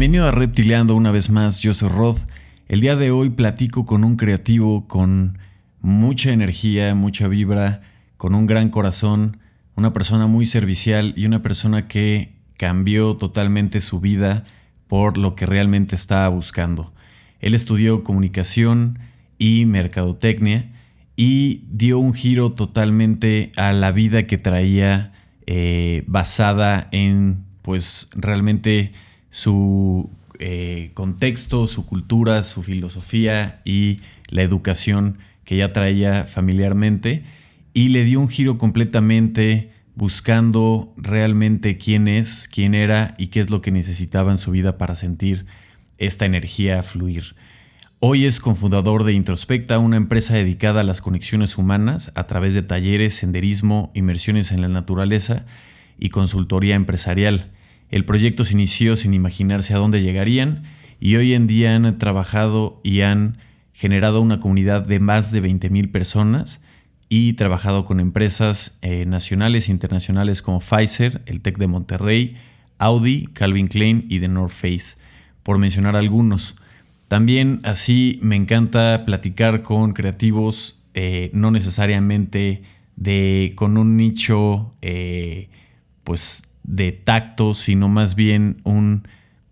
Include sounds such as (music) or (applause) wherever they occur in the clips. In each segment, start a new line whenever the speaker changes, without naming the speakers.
Bienvenido a Reptileando una vez más, yo soy Rod. El día de hoy platico con un creativo con mucha energía, mucha vibra, con un gran corazón, una persona muy servicial y una persona que cambió totalmente su vida por lo que realmente estaba buscando. Él estudió comunicación y mercadotecnia y dio un giro totalmente a la vida que traía eh, basada en pues realmente su eh, contexto, su cultura, su filosofía y la educación que ya traía familiarmente y le dio un giro completamente buscando realmente quién es, quién era y qué es lo que necesitaba en su vida para sentir esta energía fluir. Hoy es cofundador de Introspecta, una empresa dedicada a las conexiones humanas a través de talleres, senderismo, inmersiones en la naturaleza y consultoría empresarial. El proyecto se inició sin imaginarse a dónde llegarían y hoy en día han trabajado y han generado una comunidad de más de 20.000 personas y trabajado con empresas eh, nacionales e internacionales como Pfizer, el TEC de Monterrey, Audi, Calvin Klein y The North Face, por mencionar algunos. También así me encanta platicar con creativos, eh, no necesariamente de, con un nicho eh, pues de tacto, sino más bien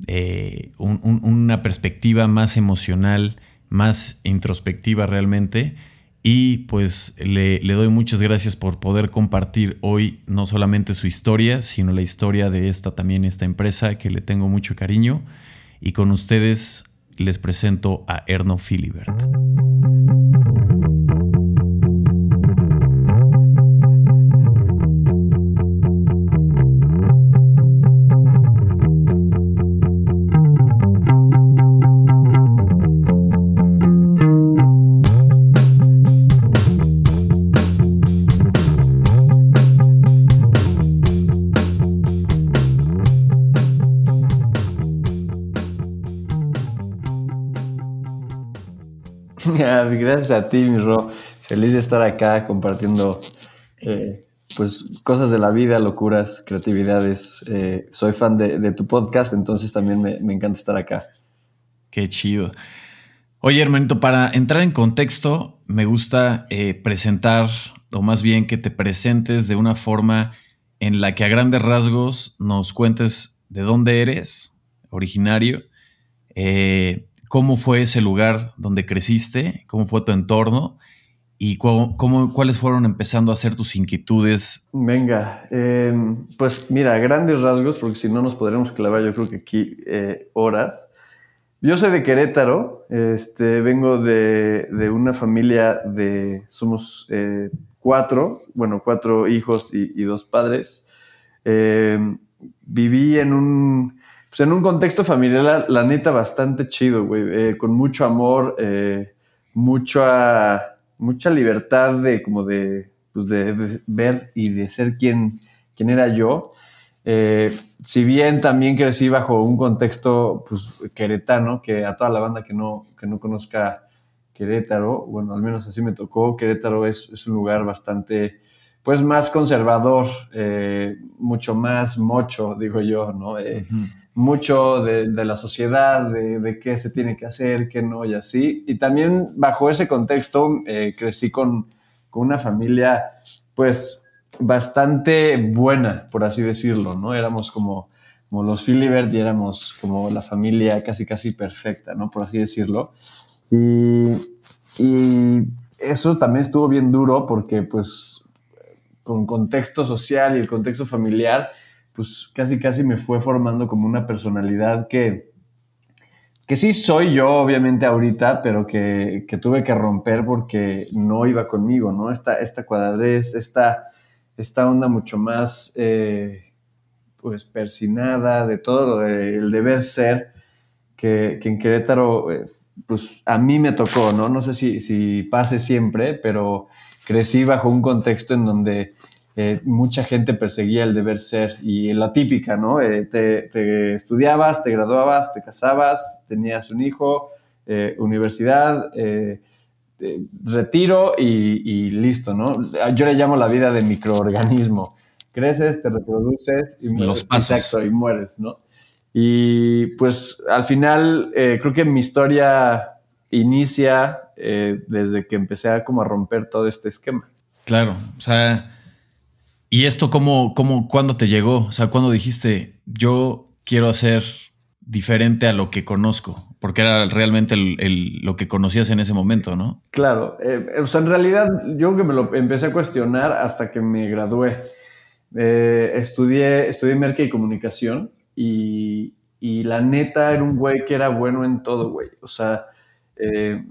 eh, un, una perspectiva más emocional, más introspectiva realmente. Y pues le, le, doy muchas gracias por poder compartir hoy no solamente su historia, sino la historia de esta también, esta empresa que le tengo mucho cariño. Y con ustedes les presento a Erno Filibert.
Gracias a ti, mi Ro. Feliz de estar acá compartiendo eh, pues cosas de la vida, locuras, creatividades. Eh, soy fan de, tu podcast, entonces también me, encanta estar acá.
Qué chido. Oye, hermanito, para entrar en contexto, me gusta eh, presentar, o más bien que te presentes de una forma en la que a grandes rasgos nos cuentes de dónde eres, originario, cómo fue ese lugar donde creciste, cómo fue tu entorno y cómo, cuáles fueron empezando a ser tus inquietudes.
Venga, em, pues mira, grandes rasgos, porque si no nos podremos clavar yo creo que aquí eh, horas. Yo soy de Querétaro, este, vengo de, una familia de, somos eh, cuatro, bueno, cuatro hijos y, y dos padres. Em, viví en un, en un contexto familiar, la, neta, bastante chido, güey. Eh, con mucho amor, eh, mucha, mucha libertad de, como de, pues de, ver y de ser quien, quien era yo. Eh, si bien también crecí bajo un contexto pues, queretano, que a toda la banda que no, que no conozca Querétaro, bueno, al menos así me tocó, Querétaro es, es un lugar bastante, pues más conservador, mucho más mocho, digo yo, ¿no? Mucho de, la sociedad, de, qué se tiene que hacer, qué no y así. Y también bajo ese contexto eh, crecí con, una familia pues bastante buena, por así decirlo, ¿no? Éramos como, los Philibert y éramos como la familia casi casi perfecta, ¿no? Por así decirlo. Y, y eso también estuvo bien duro porque pues con contexto social y el contexto familiar, pues casi casi me fue formando como una personalidad que, que sí soy yo, obviamente, ahorita, pero que, tuve que romper porque no iba conmigo, ¿no? Esta, esta cuadradez, esta, esta onda mucho más, eh, pues, persinada de todo lo del deber ser, que, en Querétaro, eh, pues, a mí me tocó, ¿no? No sé si, si pase siempre, pero crecí bajo un contexto en donde eh, mucha gente perseguía el deber ser y la típica, ¿no? Eh, te, estudiabas, te graduabas, te casabas, tenías un hijo, eh, universidad, retiro y, listo, ¿no? Yo le llamo la vida de microorganismo. Creces, te reproduces y mueres.
Los pasos.
Exacto, y mueres, ¿no? Y pues al final creo que mi historia inicia desde que empecé a como a romper todo este esquema.
Claro, o sea, ¿y esto cómo, cómo, cuándo te llegó? O sea, ¿cuándo dijiste, yo quiero hacer diferente a lo que conozco? Porque era realmente lo que conocías en ese momento, ¿no?
Claro, eh, o sea, en realidad yo que me lo empecé a cuestionar hasta que me gradué. Eh, estudié, estudié merca y comunicación y, y, la neta era un güey que era bueno en todo, güey. O sea, eh,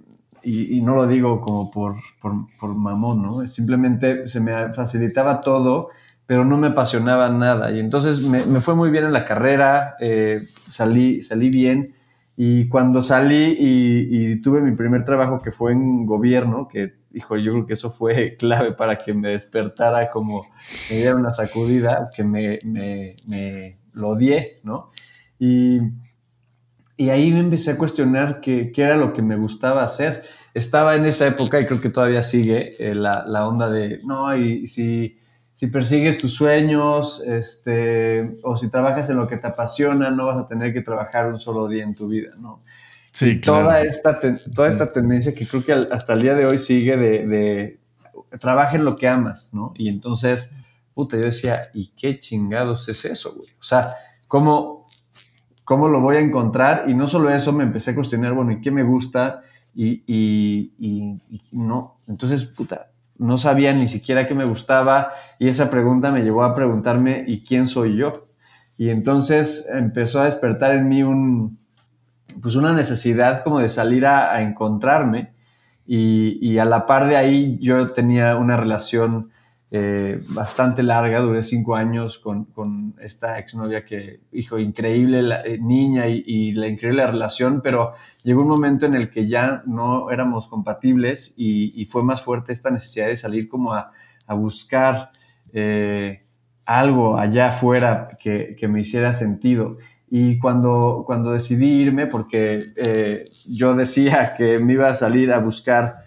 y, no lo digo como por, por, por, mamón, ¿no? Simplemente se me facilitaba todo, pero no me apasionaba nada. Y entonces me, me fue muy bien en la carrera, eh, salí, salí bien. Y cuando salí y, y, tuve mi primer trabajo que fue en gobierno, que hijo, yo creo que eso fue (laughs) clave para que me despertara como me diera una sacudida, que me, me, me lo odié, ¿no? Y, y ahí me empecé a cuestionar qué, qué, era lo que me gustaba hacer. Estaba en esa época, y creo que todavía sigue, eh, la, la, onda de, no, y si, si persigues tus sueños, este, o si trabajas en lo que te apasiona, no vas a tener que trabajar un solo día en tu vida, ¿no?
Sí, claro.
Toda esta, toda esta tendencia que creo que hasta el día de hoy sigue de, de trabaja en lo que amas, ¿no? Y entonces, puta, yo decía, ¿y qué chingados es eso, güey? O sea, ¿cómo, ¿cómo lo voy a encontrar? Y no solo eso, me empecé a cuestionar, bueno, ¿y qué me gusta? Y, y, y, no, entonces, puta, no sabía ni siquiera qué me gustaba y esa pregunta me llevó a preguntarme, ¿y quién soy yo? Y entonces empezó a despertar en mí un, pues una necesidad como de salir a, a encontrarme y, y, a la par de ahí yo tenía una relación eh, bastante larga, duré cinco años con, con esta exnovia que, hijo, increíble eh, niña y, la increíble relación, pero llegó un momento en el que ya no éramos compatibles y, fue más fuerte esta necesidad de salir como a, a buscar eh, algo allá afuera que, que me hiciera sentido. Y cuando, cuando decidí irme, porque yo decía que me iba a salir a buscar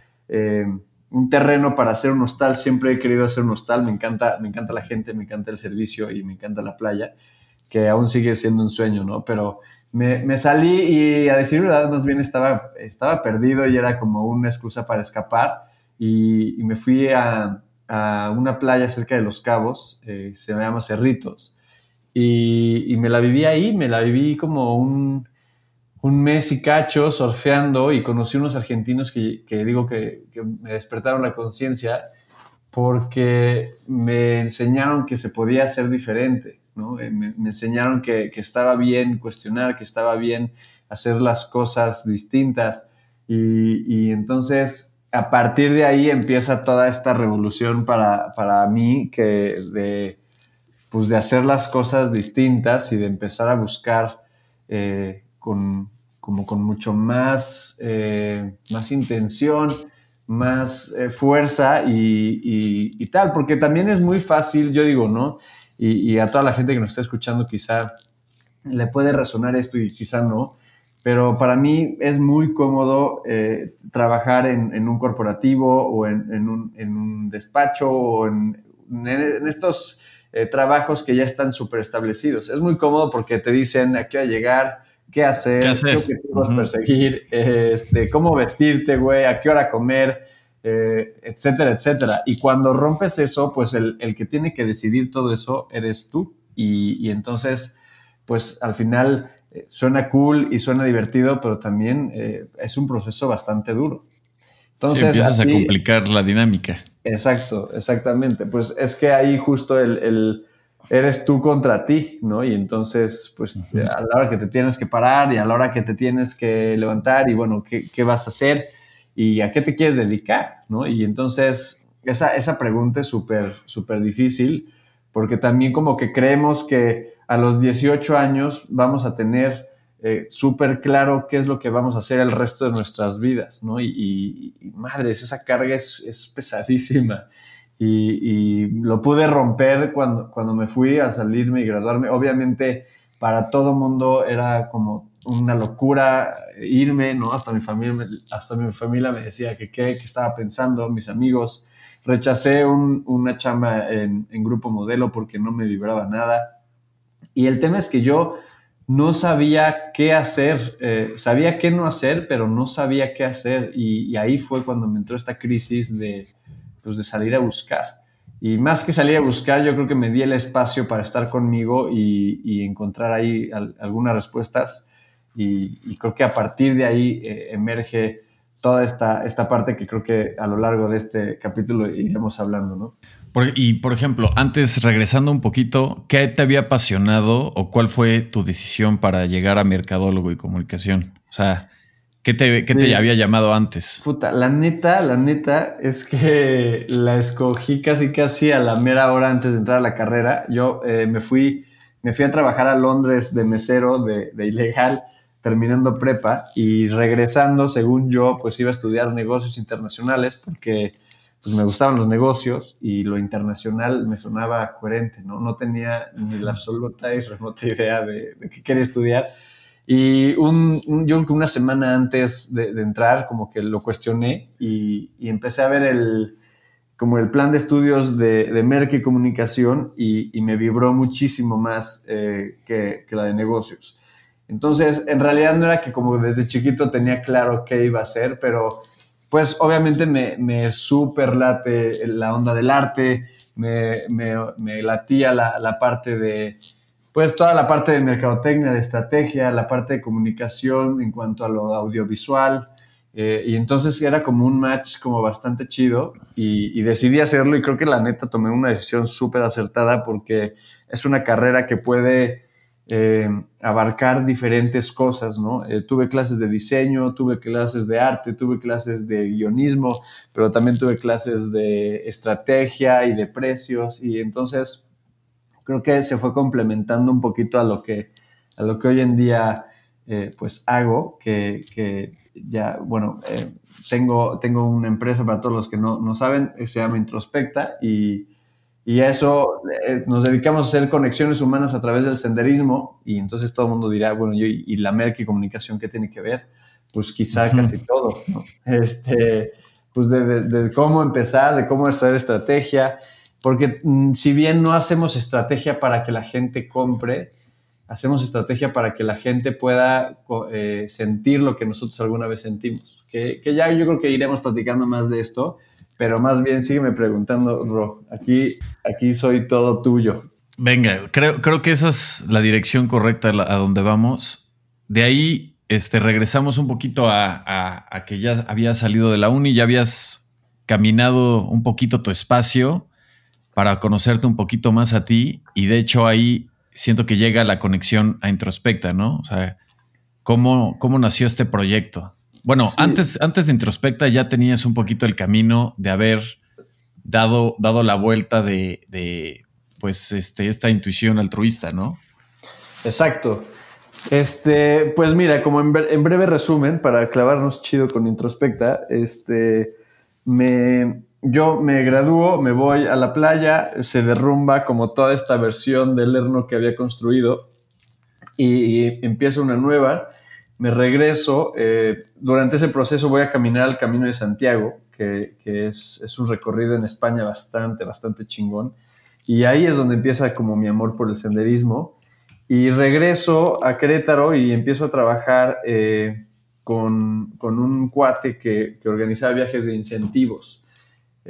un terreno para hacer un hostal, siempre he querido hacer un hostal, me encanta, me encanta la gente, me encanta el servicio y me encanta la playa, que aún sigue siendo un sueño, ¿no? Pero me, me salí y a decir verdad, más bien estaba, estaba perdido y era como una excusa para escapar. Y, me fui a, a, una playa cerca de Los Cabos, eh, se llama Cerritos. Y, y, me la viví ahí, me la viví como un, un mes y cacho surfeando y conocí unos argentinos que, que digo que, me despertaron la conciencia porque me enseñaron que se podía ser diferente, ¿no? me, me, enseñaron que, que, estaba bien cuestionar, que estaba bien hacer las cosas distintas y, y entonces a partir de ahí empieza toda esta revolución para, para mí que de pues de hacer las cosas distintas y de empezar a buscar eh, con, como con mucho más, eh, más intención, más eh, fuerza y, y, tal, porque también es muy fácil, yo digo, ¿no? Y, a toda la gente que nos está escuchando quizá le puede resonar esto y quizá no, pero para mí es muy cómodo eh, trabajar en, en, un corporativo o en, en, un, en un, despacho o en, estos trabajos que ya están súper establecidos. Es muy cómodo porque te dicen a qué hora llegar, qué hacer,
qué, hacer?
qué objetivos uh -huh. perseguir, este, cómo vestirte, güey, a qué hora comer, eh, etcétera, etcétera. Y cuando rompes eso, pues el, el, que tiene que decidir todo eso eres tú. Y, y entonces, pues al final eh, suena cool y suena divertido, pero también eh, es un proceso bastante duro.
Entonces, sí, empiezas así, a complicar la dinámica.
Exacto, exactamente. Pues es que ahí justo el, el, eres tú contra ti, ¿no? Y entonces, pues a la hora que te tienes que parar y a la hora que te tienes que levantar y bueno, ¿qué, qué vas a hacer? ¿Y a qué te quieres dedicar? ¿no? Y entonces, esa, esa pregunta es súper, súper difícil porque también como que creemos que a los 18 años vamos a tener eh, súper claro qué es lo que vamos a hacer el resto de nuestras vidas, ¿no? Y, y, y madres, esa carga es, es pesadísima. Y, y, lo pude romper cuando, cuando me fui a salirme y graduarme. Obviamente, para todo mundo era como una locura irme, ¿no? Hasta mi familia, hasta mi familia me decía que qué, estaba pensando, mis amigos. Rechacé un, una chamba en, en grupo modelo porque no me vibraba nada. Y el tema es que yo no sabía qué hacer, eh, sabía qué no hacer, pero no sabía qué hacer. Y, ahí fue cuando me entró esta crisis de, pues, de salir a buscar. Y más que salir a buscar, yo creo que me di el espacio para estar conmigo y, encontrar ahí algunas respuestas. Y, creo que a partir de ahí eh, emerge toda esta, esta parte que creo que a lo largo de este capítulo iremos hablando, ¿no?
y por ejemplo, antes regresando un poquito, ¿qué te había apasionado o cuál fue tu decisión para llegar a mercadólogo y comunicación? O sea, ¿qué te, te había llamado antes?
Puta, la neta, la neta es que (laughs) la escogí casi casi a la mera hora antes de entrar a la carrera. Yo eh, me, fui, me fui a trabajar a Londres de mesero, de, de ilegal, terminando prepa y regresando, según yo, pues iba a estudiar negocios internacionales porque pues me gustaban los negocios y lo internacional me sonaba coherente, ¿no? No tenía ni la absoluta y remota (laughs) idea de, qué quería estudiar. Y un, yo una semana antes de, entrar, como que lo cuestioné y, empecé a ver el, como el plan de estudios de, de Merck y comunicación y, me vibró muchísimo más eh, que, la de negocios. Entonces, en realidad no era que como desde chiquito tenía claro qué iba a hacer, pero pues obviamente me, me super late la onda del arte, me, me, latía la, parte de, pues toda la parte de mercadotecnia, de estrategia, la parte de comunicación en cuanto a lo audiovisual. Eh, y entonces era como un match como bastante chido y, decidí hacerlo y creo que la neta tomé una decisión súper acertada porque es una carrera que puede eh, abarcar diferentes cosas, ¿no? Eh, tuve clases de diseño, tuve clases de arte, tuve clases de guionismo, pero también tuve clases de estrategia y de precios y entonces creo que se fue complementando un poquito a lo que, a lo que hoy en día eh, pues hago, que, que ya, bueno, tengo, tengo una empresa para todos los que no, no saben, se llama Introspecta y y a eso eh, nos dedicamos a hacer conexiones humanas a través del senderismo y entonces todo el mundo dirá, bueno, yo y, la Merck y comunicación, ¿qué tiene que ver? Pues quizá casi todo, ¿no? Este, pues de, cómo empezar, de cómo hacer estrategia, porque mm, si bien no hacemos estrategia para que la gente compre, hacemos estrategia para que la gente pueda eh, sentir lo que nosotros alguna vez sentimos, que, que ya yo creo que iremos platicando más de esto, pero más bien sígueme preguntando, Ro. Aquí, aquí soy todo tuyo.
Venga, creo, creo que esa es la dirección correcta a donde vamos. De ahí este, regresamos un poquito a, que ya habías salido de la uni, ya habías caminado un poquito tu espacio para conocerte un poquito más a ti y de hecho ahí siento que llega la conexión a Introspecta, ¿no? O sea, ¿cómo, cómo nació este proyecto? Bueno, antes, antes de Introspecta ya tenías un poquito el camino de haber dado, dado la vuelta de, pues, este, esta intuición altruista, ¿no?
Exacto. Este, pues mira, como en, breve resumen, para clavarnos chido con Introspecta, este, me, yo me gradúo, me voy a la playa, se derrumba como toda esta versión del Lerno que había construido y, y empieza una nueva me regreso. Eh, durante ese proceso voy a caminar al Camino de Santiago, que, es, un recorrido en España bastante, bastante chingón. Y ahí es donde empieza como mi amor por el senderismo. Y regreso a Querétaro y empiezo a trabajar eh, con, un cuate que, que, organizaba viajes de incentivos,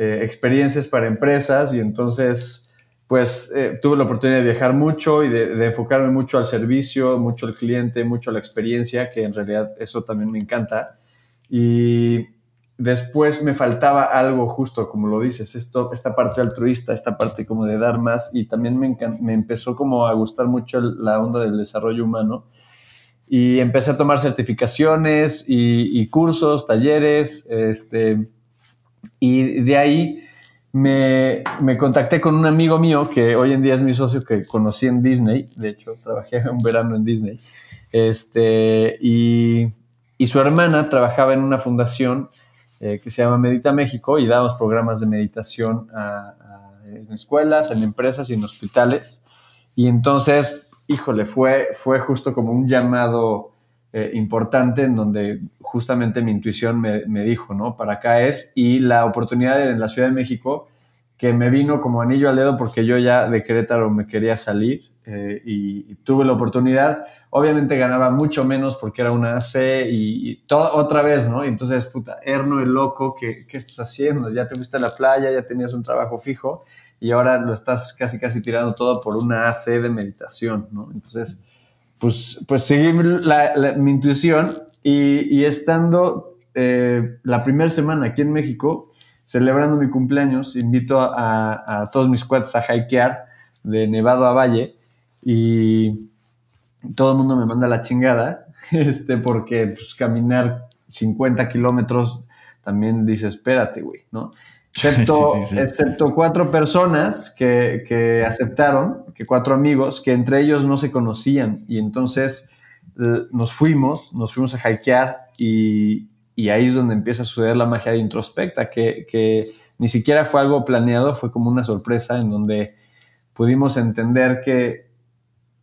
eh, experiencias para empresas. Y entonces pues eh, tuve la oportunidad de viajar mucho y de, enfocarme mucho al servicio, mucho al cliente, mucho a la experiencia, que en realidad eso también me encanta. Y después me faltaba algo justo, como lo dices, esto, esta parte altruista, esta parte como de dar más y también me, me empezó como a gustar mucho la onda del desarrollo humano. Y empecé a tomar certificaciones y, y cursos, talleres, este, y de ahí me, me, contacté con un amigo mío que hoy en día es mi socio que conocí en Disney. De hecho, trabajé (laughs) un verano en Disney. Este, y, y su hermana trabajaba en una fundación eh, que se llama Medita México y dábamos programas de meditación en escuelas, en empresas y en hospitales. Y entonces, híjole, fue, fue justo como un llamado eh, importante en donde justamente mi intuición me, dijo, ¿no? Para acá es, y la oportunidad en la Ciudad de México, que me vino como anillo al dedo porque yo ya de Querétaro me quería salir eh, y, tuve la oportunidad. Obviamente ganaba mucho menos porque era una AC y, todo, otra vez, ¿no? Y entonces, puta, Erno el loco, ¿qué, ¿qué estás haciendo? Ya te fuiste a la playa, ya tenías un trabajo fijo y ahora lo estás casi, casi tirando todo por una AC de meditación, ¿no? Entonces, pues, pues seguí mi intuición y, estando eh, la primera semana aquí en México, celebrando mi cumpleaños, invito a, todos mis cuates a hikear de Nevado a Valle y todo el mundo me manda la chingada, (laughs) este, porque pues, caminar 50 kilómetros también dice, espérate, güey, ¿no? Excepto, (laughs) excepto cuatro personas que, que, aceptaron, que cuatro amigos, que entre ellos no se conocían. Y entonces nos fuimos, nos fuimos a hikear y, y ahí es donde empieza a suceder la magia de introspecta, que, ni siquiera fue algo planeado, fue como una sorpresa en donde pudimos entender que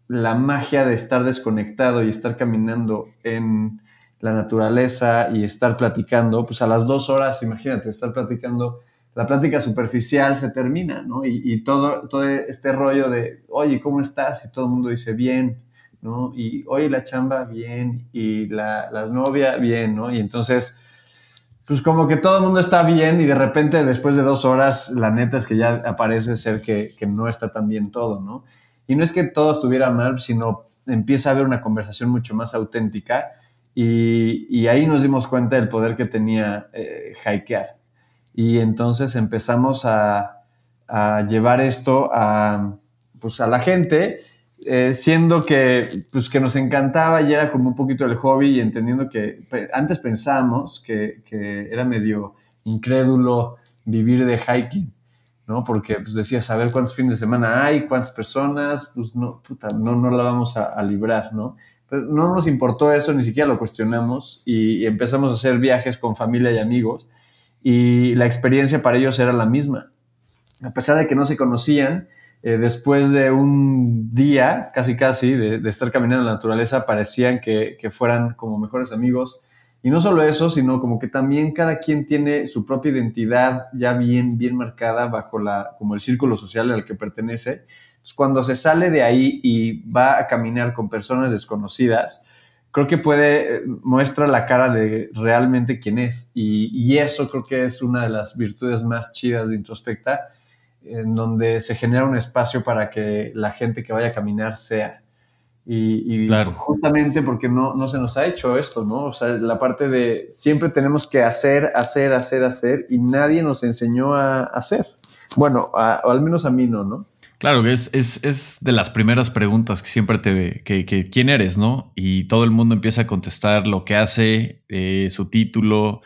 la magia de estar desconectado y estar caminando en la naturaleza y estar platicando, pues a las dos horas, imagínate, estar platicando, la plática superficial se termina, ¿no? Y, todo, todo este rollo de, oye, ¿cómo estás? Y todo el mundo dice, bien, ¿no? Y hoy la chamba, bien, y la, las novias, bien, ¿no? Y entonces, pues como que todo el mundo está bien y de repente después de dos horas, la neta es que ya aparece ser que, que no está tan bien todo, ¿no? Y no es que todo estuviera mal, sino empieza a haber una conversación mucho más auténtica y, y ahí nos dimos cuenta del poder que tenía eh, Y entonces empezamos a, a llevar esto a, pues a la gente eh, siendo que, pues, que nos encantaba y era como un poquito el hobby y entendiendo que antes pensábamos que, que era medio incrédulo vivir de hiking, ¿no? Porque pues decías, saber cuántos fines de semana hay, cuántas personas, pues no, puta, no, no la vamos a, librar, ¿no? Pero no nos importó eso, ni siquiera lo cuestionamos y, y empezamos a hacer viajes con familia y amigos y la experiencia para ellos era la misma. A pesar de que no se conocían, eh, después de un día, casi casi, de, estar caminando en la naturaleza, parecían que, fueran como mejores amigos. Y no solo eso, sino como que también cada quien tiene su propia identidad ya bien, bien marcada bajo la, como el círculo social al que pertenece. Cuando se sale de ahí y va a caminar con personas desconocidas, creo que puede, muestra la cara de realmente quién es. Y, y eso creo que es una de las virtudes más chidas de Introspecta, en donde se genera un espacio para que la gente que vaya a caminar sea. Y, justamente porque no, no se nos ha hecho esto, ¿no? O sea, la parte de siempre tenemos que hacer, hacer, hacer, hacer, y nadie nos enseñó a hacer. Bueno, o al menos a mí no, ¿no?
Claro, es, es, es de las primeras preguntas que siempre te... Que, que, ¿Quién eres, no? Y todo el mundo empieza a contestar lo que hace, eh, su título,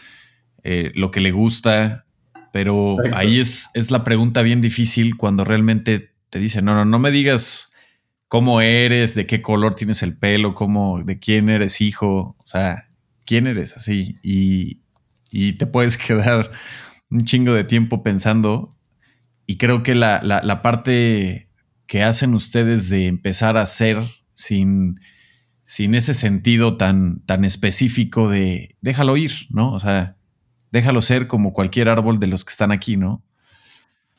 eh, lo que le gusta, pero ahí es, es la pregunta bien difícil cuando realmente te dicen, no, no, no me digas cómo eres, de qué color tienes el pelo, cómo, de quién eres hijo, o sea, quién eres así. Y, y te puedes (laughs) quedar un chingo de tiempo pensando. Y creo que la, la, parte que hacen ustedes de empezar a hacer sin, sin ese sentido tan, tan específico de déjalo ir, ¿no? O sea, déjalo ser como cualquier árbol de los que están aquí, ¿no?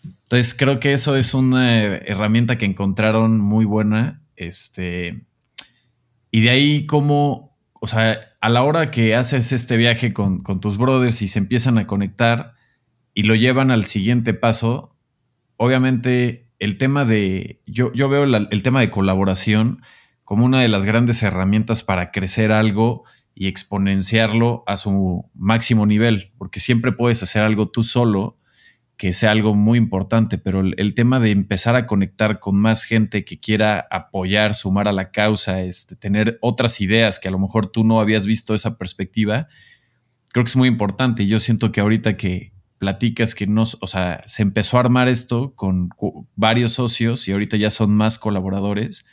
Entonces creo que eso es una herramienta que encontraron muy buena. Este, y de ahí como, o sea, a la hora que haces este viaje con, tus brothers y se empiezan a conectar y lo llevan al siguiente paso, obviamente el tema de, yo, yo veo el tema de colaboración como una de las grandes herramientas para crecer algo y exponenciarlo a su máximo nivel, porque siempre puedes hacer algo tú solo que sea algo muy importante, pero el, tema de empezar a conectar con más gente que quiera apoyar, sumar a la causa, este, tener otras ideas que a lo mejor tú no habías visto esa perspectiva, creo que es muy importante. Y yo siento que ahorita que platicas que no, o sea, se empezó a armar esto con varios socios y ahorita ya son más colaboradores,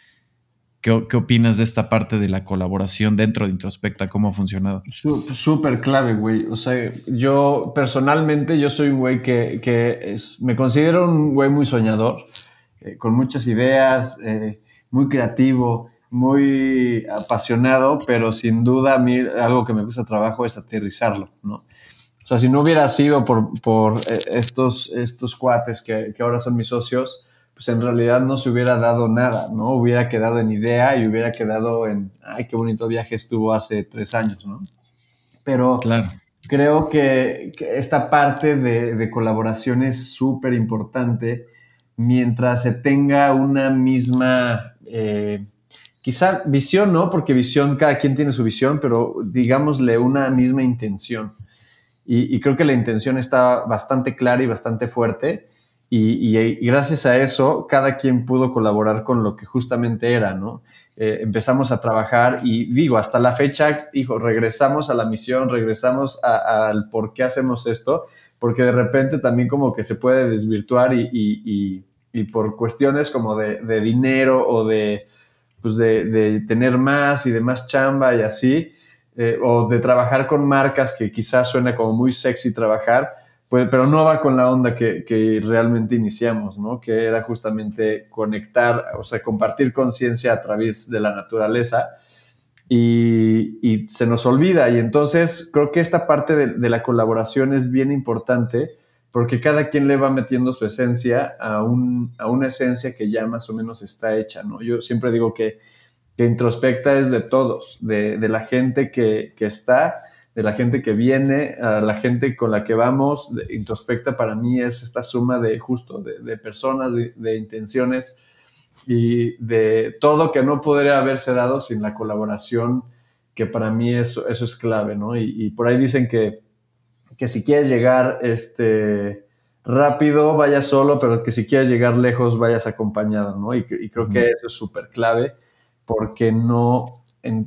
¿Qué, opinas de esta parte de la colaboración dentro de Introspecta? ¿Cómo ha funcionado?
Súper clave, güey. O sea, yo personalmente, yo soy un güey que, que me considero un güey muy soñador, eh, con muchas ideas, eh, muy creativo, muy apasionado, pero sin duda a mí algo que me gusta trabajo es aterrizarlo, ¿no? O sea, si no hubiera sido por, por eh, estos, estos cuates que, que ahora son mis socios, pues en realidad no se hubiera dado nada, ¿no? Hubiera quedado en idea y hubiera quedado en, ay, qué bonito viaje estuvo hace tres años, ¿no? Pero claro. creo que, esta parte de, colaboración es súper importante mientras se tenga una misma, eh, quizá visión, ¿no? Porque visión, cada quien tiene su visión, pero digámosle una misma intención. Y, y creo que la intención está bastante clara y bastante fuerte y, gracias a eso, cada quien pudo colaborar con lo que justamente era, ¿no? Eh, empezamos a trabajar y digo, hasta la fecha, dijo, regresamos a la misión, regresamos al por qué hacemos esto, porque de repente también como que se puede desvirtuar y, por cuestiones como de, dinero o de, pues de, tener más y de más chamba y así, eh, o de trabajar con marcas que quizás suena como muy sexy trabajar, pues, pero no va con la onda que, realmente iniciamos, ¿no? Que era justamente conectar, o sea, compartir conciencia a través de la naturaleza y, se nos olvida. Y entonces creo que esta parte de, la colaboración es bien importante porque cada quien le va metiendo su esencia a, una esencia que ya más o menos está hecha, ¿no? Yo siempre digo que, que introspecta es de todos, de, la gente que, que está de la gente que viene, a la gente con la que vamos. introspecta para mí es esta suma de justo, de, personas, de, intenciones y de todo que no podría haberse dado sin la colaboración, que para mí eso, eso es clave, ¿no? Y, por ahí dicen que, que si quieres llegar este, rápido, vayas solo, pero que si quieres llegar lejos, vayas acompañado, ¿no? Y, creo que eso es súper clave, porque no,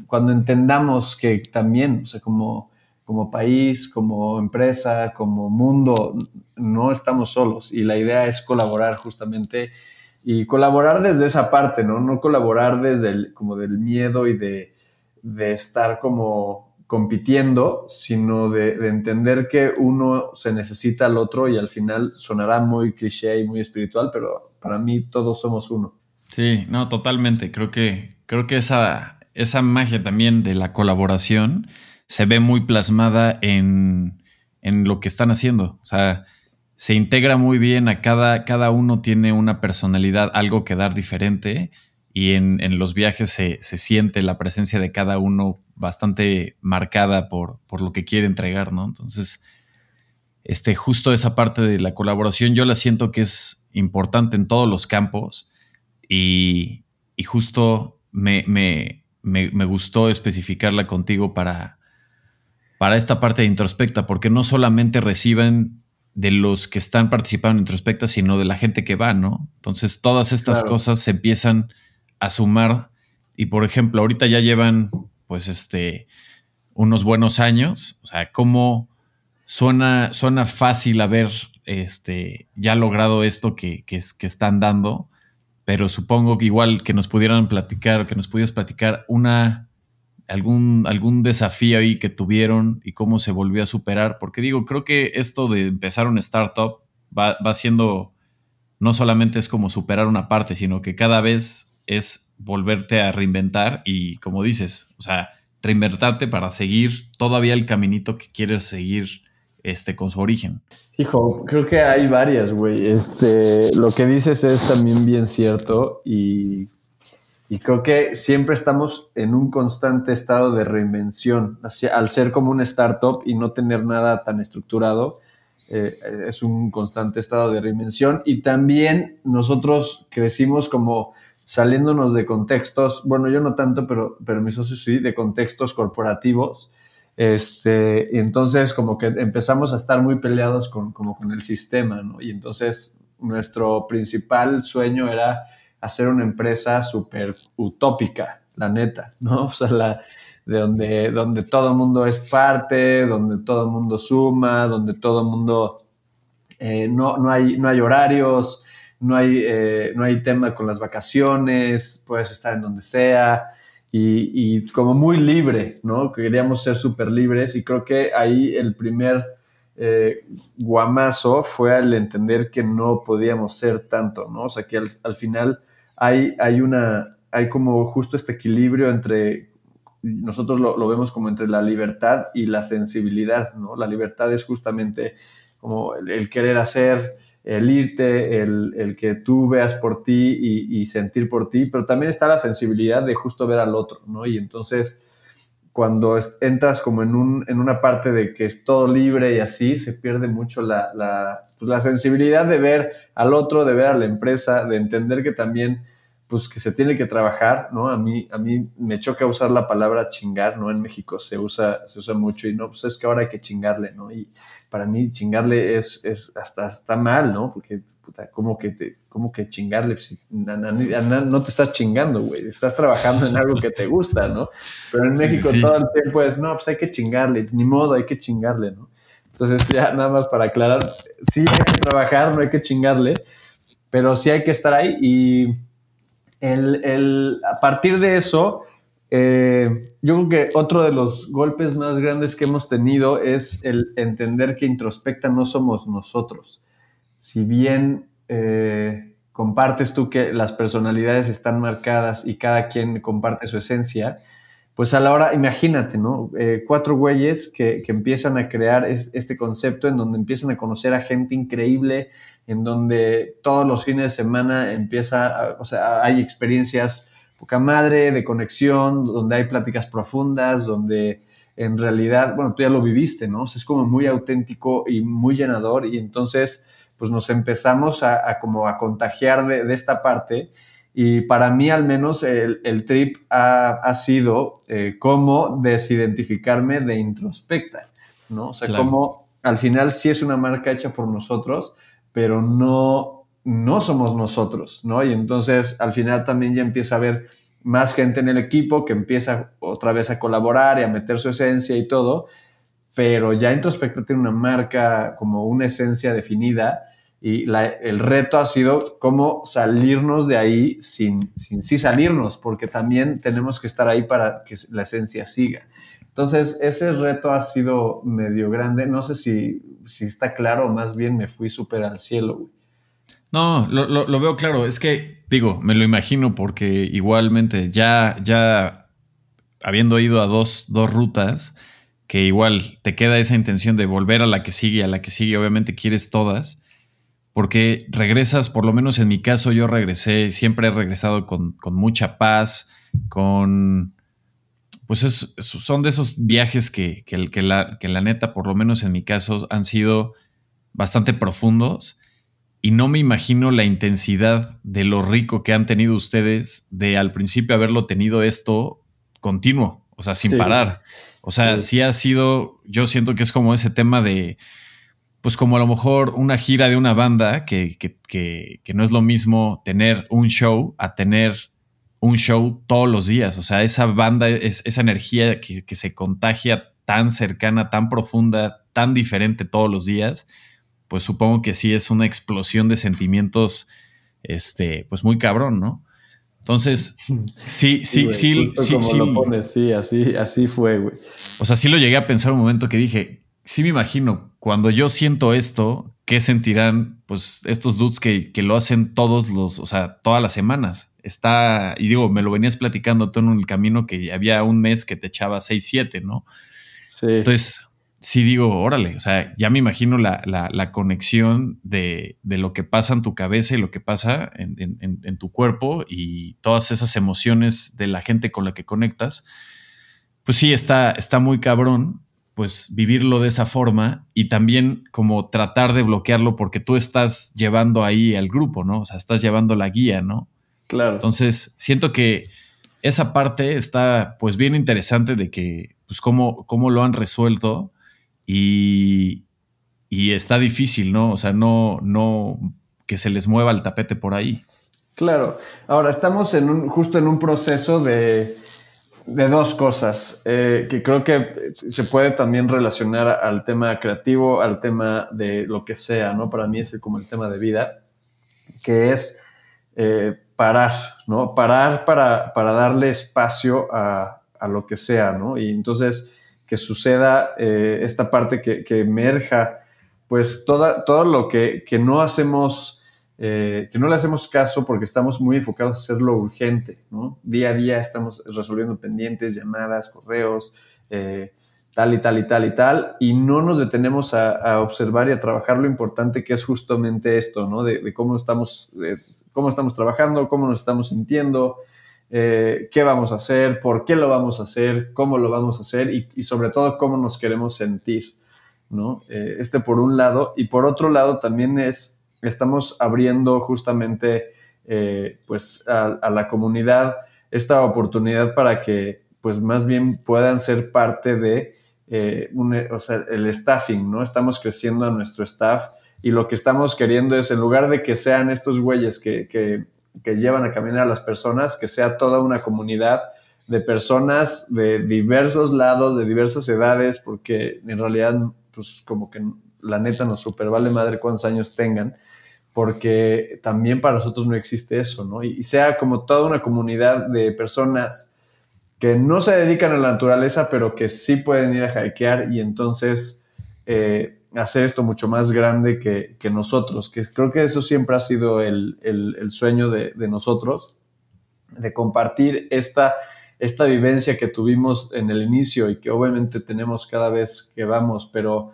cuando entendamos que también, o sea, como como país, como empresa, como mundo, no estamos solos y la idea es colaborar justamente y colaborar desde esa parte, ¿no? No colaborar desde el, como del miedo y de, estar como compitiendo, sino de, entender que uno se necesita al otro y al final sonará muy cliché y muy espiritual, pero para mí todos somos uno.
Sí, no, totalmente. Creo que, creo que esa, esa magia también de la colaboración se ve muy plasmada en, lo que están haciendo. O sea, se integra muy bien a cada, cada uno tiene una personalidad, algo que dar diferente y en, los viajes se, siente la presencia de cada uno bastante marcada por, por, lo que quiere entregar, ¿no? Entonces, este, justo esa parte de la colaboración yo la siento que es importante en todos los campos y, justo me, me, gustó especificarla contigo para, para esta parte de introspecta, porque no solamente reciben de los que están participando en introspecta, sino de la gente que va, ¿no? Entonces todas estas cosas se empiezan a sumar. Y por ejemplo, ahorita ya llevan pues este unos buenos años, o sea, cómo suena, suena fácil haber este, ya logrado esto que, que, que están dando, pero supongo que igual que nos pudieran platicar, que nos pudieras platicar una algún, algún desafío ahí que tuvieron y cómo se volvió a superar. Porque digo, creo que esto de empezar un startup va, va siendo, no solamente es como superar una parte, sino que cada vez es volverte a reinventar y como dices, o sea, reinventarte para seguir todavía el caminito que quieres seguir este, con su origen.
Hijo, creo que hay varias, güey. Este, lo que dices es también bien cierto y y creo que siempre estamos en un constante estado de reinvención. Al ser como un startup y no tener nada tan estructurado, eh, es un constante estado de reinvención. Y también nosotros crecimos como saliéndonos de contextos, bueno, yo no tanto, pero, pero mis socios sí, de contextos corporativos. Este, y entonces como que empezamos a estar muy peleados con, como con el sistema, ¿no? Y entonces nuestro principal sueño era hacer una empresa súper utópica, la neta, ¿no? (laughs) O sea, la, de donde, donde todo el mundo es parte, donde todo el mundo suma, donde todo el mundo, eh, no, no, hay, no hay horarios, no hay, eh, no hay tema con las vacaciones, puedes estar en donde sea y, como muy libre, ¿no? Queríamos ser súper libres y creo que ahí el primer eh, guamazo fue al entender que no podíamos ser tanto, ¿no? O sea, que al final hay, una, hay como justo este equilibrio entre nosotros lo, vemos como entre la libertad y la sensibilidad, ¿no? La libertad es justamente como el, querer hacer, el irte, el, que tú veas por ti y, y, sentir por ti, pero también está la sensibilidad de justo ver al otro, ¿no? Y entonces cuando entras como en, un, en una parte de que es todo libre y así, se pierde mucho la, la, pues la, sensibilidad de ver al otro, de ver a la empresa, de entender que también, pues que se tiene que trabajar, ¿no? A mí, a mí me choca usar la palabra chingar, ¿no? En México se usa, se usa mucho y no, pues es que ahora hay que chingarle, ¿no? Y, para mí chingarle es, es hasta está mal, ¿no? Porque, puta, ¿cómo que, te, cómo que chingarle? no te estás chingando, güey. Estás trabajando en algo que te gusta, ¿no? Pero en México todo el tiempo es, no, pues hay que chingarle. Ni modo, hay que chingarle, ¿no? Entonces, ya nada más para aclarar, sí hay que trabajar, no hay que chingarle, pero sí hay que estar ahí. Y el, el, a partir de eso, eh, yo creo que otro de los golpes más grandes que hemos tenido es el entender que introspecta no somos nosotros. Si bien eh, compartes tú que las personalidades están marcadas y cada quien comparte su esencia, pues a la hora, imagínate, ¿no? Eh, cuatro güeyes que, empiezan a crear este concepto en donde empiezan a conocer a gente increíble, en donde todos los fines de semana empieza, o sea, hay experiencias poca madre, de conexión, donde hay pláticas profundas, donde en realidad, bueno, tú ya lo viviste, ¿no? es como muy auténtico y muy llenador y entonces pues nos empezamos a, como a contagiar de, esta parte y para mí al menos el, trip ha, sido eh, cómo desidentificarme de introspecta, ¿no? O sea, cómo al final sí es una marca hecha por nosotros, pero no no somos nosotros, ¿no? Y entonces al final también ya empieza a haber más gente en el equipo que empieza otra vez a colaborar y a meter su esencia y todo, pero ya Introspecta tiene una marca como una esencia definida y el reto ha sido cómo salirnos de ahí sin, sin sí salirnos, porque también tenemos que estar ahí para que la esencia siga. Entonces, ese reto ha sido medio grande. No sé si, si está claro más bien me fui súper al cielo.
No, lo, veo claro. Es que, digo, me lo imagino porque igualmente ya, ya habiendo ido a dos, dos rutas, que igual te queda esa intención de volver a la que sigue, a la que sigue, obviamente quieres todas, porque regresas, por lo menos en mi caso, yo regresé, siempre he regresado con, mucha paz, con... Pues es, son de esos viajes que, que, que, la, que la neta, por lo menos en mi caso, han sido bastante profundos y no me imagino la intensidad de lo rico que han tenido ustedes de al principio haberlo tenido esto continuo, o sea, sin parar. O sea, sí. ha sido, yo siento que es como ese tema de, pues como a lo mejor una gira de una banda, que, que, que, no es lo mismo tener un show a tener un show todos los días. O sea, esa banda, es, esa energía que, que se contagia tan cercana, tan profunda, tan diferente todos los días pues supongo que sí es una explosión de sentimientos, este, pues muy cabrón, ¿no? Entonces, sí, sí, sí, sí,
sí, lo pones, sí, así, así fue, güey.
O sea, sí lo llegué a pensar un momento que dije, sí me imagino, cuando yo siento esto, ¿qué sentirán, pues, estos dudes que, que lo hacen todos los, o sea, todas las semanas? Está, y digo, me lo venías platicando tú en el camino que había un mes que te echaba 6, 7, ¿no? Sí. Entonces, sí digo, órale, o sea, ya me imagino la, conexión de, lo que pasa en tu cabeza y lo que pasa en, tu cuerpo y todas esas emociones de la gente con la que conectas. Pues sí, está, está muy cabrón, pues vivirlo de esa forma y también como tratar de bloquearlo porque tú estás llevando ahí al grupo, ¿no? O sea, estás llevando la guía, ¿no?
Claro.
Entonces, siento que esa parte está pues bien interesante de que, pues cómo, cómo lo han resuelto y, está difícil, ¿no? O sea, no, no que se les mueva el tapete por ahí.
Claro. Ahora, estamos en un, justo en un proceso de, dos cosas eh, que creo que se puede también relacionar al tema creativo, al tema de lo que sea, ¿no? Para mí es como el tema de vida, que es eh, parar, ¿no? Parar para, para darle espacio a, a, lo que sea, ¿no? Y entonces que suceda eh, esta parte que, emerja, pues toda, todo lo que, no hacemos eh, que no le hacemos caso porque estamos muy enfocados a hacerlo urgente, ¿no? Día a día estamos resolviendo pendientes, llamadas, correos, eh, tal y tal y tal y tal, y no nos detenemos a, observar y a trabajar lo importante que es justamente esto, ¿no? De, cómo, estamos, cómo estamos trabajando, cómo nos estamos sintiendo, eh, qué vamos a hacer, por qué lo vamos a hacer, cómo lo vamos a hacer y, sobre todo cómo nos queremos sentir, ¿no? Eh, este por un lado. Y por otro lado también es, estamos abriendo justamente eh, pues a, la comunidad esta oportunidad para que pues más bien puedan ser parte de o sea, el staffing, ¿no? Estamos creciendo a nuestro staff y lo que estamos queriendo es, en lugar de que sean estos güeyes que que llevan a caminar a las personas, que sea toda una comunidad de personas de diversos lados, de diversas edades, porque en realidad, pues como que la neta nos super vale madre cuántos años tengan, porque también para nosotros no existe eso, ¿no? Y, sea como toda una comunidad de personas que no se dedican a la naturaleza, pero que sí pueden ir a hikear y entonces eh, hacer esto mucho más grande que, nosotros, que creo que eso siempre ha sido el, sueño de, nosotros, de compartir esta, esta vivencia que tuvimos en el inicio y que obviamente tenemos cada vez que vamos, pero,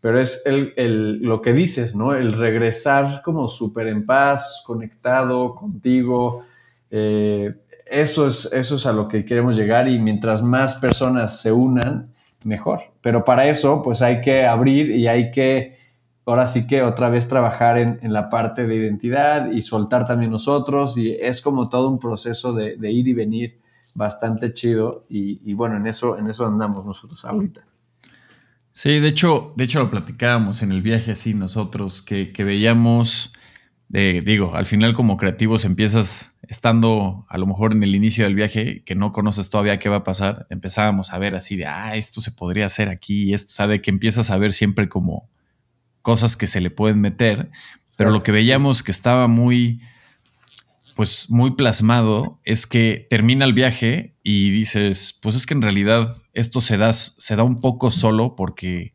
pero es el, lo que dices, ¿no? El regresar como súper en paz, conectado contigo. Eh, eso, es, eso es a lo que queremos llegar y mientras más personas se unan, mejor. Pero para eso, pues hay que abrir y hay que, ahora sí que otra vez trabajar en, la parte de identidad y soltar también nosotros. Y es como todo un proceso de, ir y venir bastante chido. Y, bueno, en eso, en eso andamos nosotros ahorita.
Sí, de hecho, de hecho lo platicábamos en el viaje así nosotros, que, que veíamos digo, al final como creativos empiezas estando a lo mejor en el inicio del viaje que no conoces todavía qué va a pasar, empezábamos a ver así de, ah, esto se podría hacer aquí, esto, o sea, de que empiezas a ver siempre como cosas que se le pueden meter, pero lo que veíamos que estaba muy, pues muy plasmado es que termina el viaje y dices, pues es que en realidad esto se da, se da un poco solo porque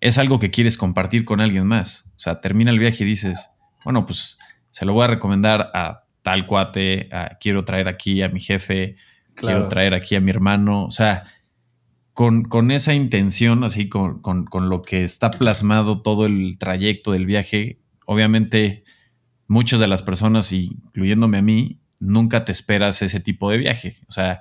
es algo que quieres compartir con alguien más. O sea, termina el viaje y dices, bueno, pues se lo voy a recomendar a tal cuate, quiero traer aquí a mi jefe, quiero traer aquí a mi hermano, o sea, con, con esa intención, así con, con, lo que está plasmado todo el trayecto del viaje, obviamente muchas de las personas, incluyéndome a mí, nunca te esperas ese tipo de viaje, o sea,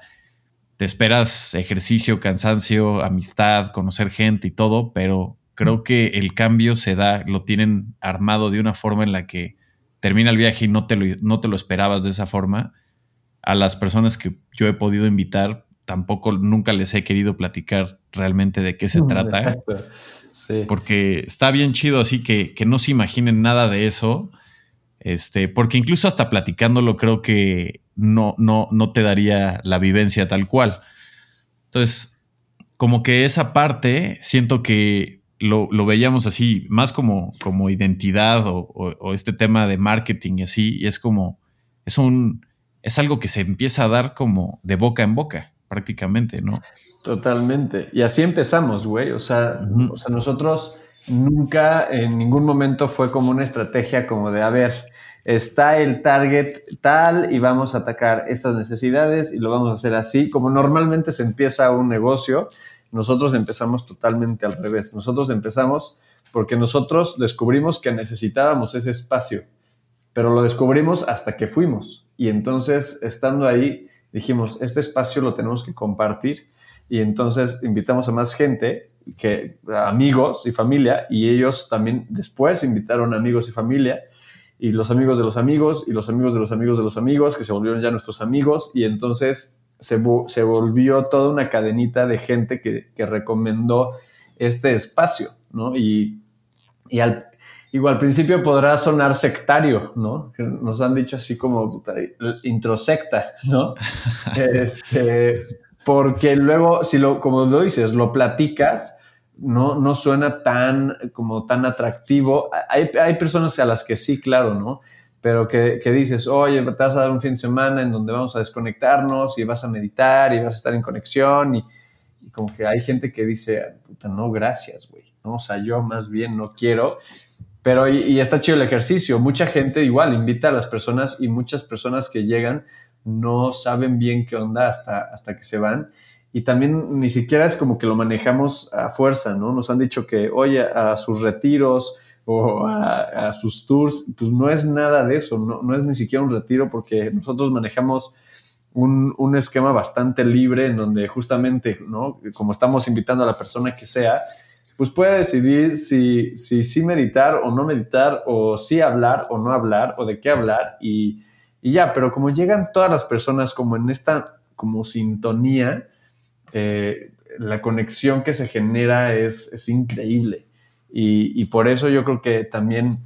te esperas ejercicio, cansancio, amistad, conocer gente y todo, pero creo que el cambio se da, lo tienen armado de una forma en la que termina el viaje y no te lo, no te lo esperabas de esa forma. A las personas que yo he podido invitar, tampoco nunca les he querido platicar realmente de qué se (laughs) trata. Porque está bien chido, así que, que no se imaginen nada de eso. Este, porque incluso hasta platicándolo creo que no, no, no te daría la vivencia tal cual. Entonces, como que esa parte siento que lo, veíamos así, más como, como identidad o, este tema de marketing y así, y es como, es un, es algo que se empieza a dar como de boca en boca, prácticamente, ¿no?
Totalmente. Y así empezamos, güey. O sea, o sea, nosotros nunca en ningún momento fue como una estrategia como de, a ver, está el target tal y vamos a atacar estas necesidades y lo vamos a hacer así, como normalmente se empieza un negocio nosotros empezamos totalmente al revés. Nosotros empezamos porque nosotros descubrimos que necesitábamos ese espacio, pero lo descubrimos hasta que fuimos. Y entonces, estando ahí, dijimos, este espacio lo tenemos que compartir. Y entonces invitamos a más gente, que, amigos y familia, y ellos también después invitaron amigos y familia, y los amigos de los amigos, y los amigos de los amigos de los amigos, que se volvieron ya nuestros amigos, y entonces se, volvió toda una cadenita de gente que, recomendó este espacio, ¿no? Y, al, principio podrá sonar sectario, ¿no? Nos han dicho así como introsecta, ¿no? (laughs) Este, porque luego, si lo, como lo dices, lo platicas, no, no suena tan, como tan atractivo. Hay, hay personas a las que sí, claro, ¿no? Pero que, dices, oye, te vas a dar un fin de semana en donde vamos a desconectarnos y vas a meditar y vas a estar en conexión y, como que hay gente que dice, no, gracias, güey, ¿no? O sea, yo más bien no quiero. Pero y, está chido el ejercicio. Mucha gente igual invita a las personas y muchas personas que llegan no saben bien qué onda hasta, hasta que se van. Y también ni siquiera es como que lo manejamos a fuerza, ¿no? Nos han dicho que, oye, a sus retiros o a, sus tours, pues no es nada de eso, no, no es ni siquiera un retiro porque nosotros manejamos un, un, esquema bastante libre en donde justamente, ¿no? Como estamos invitando a la persona que sea, pues puede decidir si si, meditar o no meditar, o si hablar o no hablar, o de qué hablar, y, y, ya, pero como llegan todas las personas como en esta como sintonía, eh, la conexión que se genera es, es increíble. Y, y, por eso yo creo que también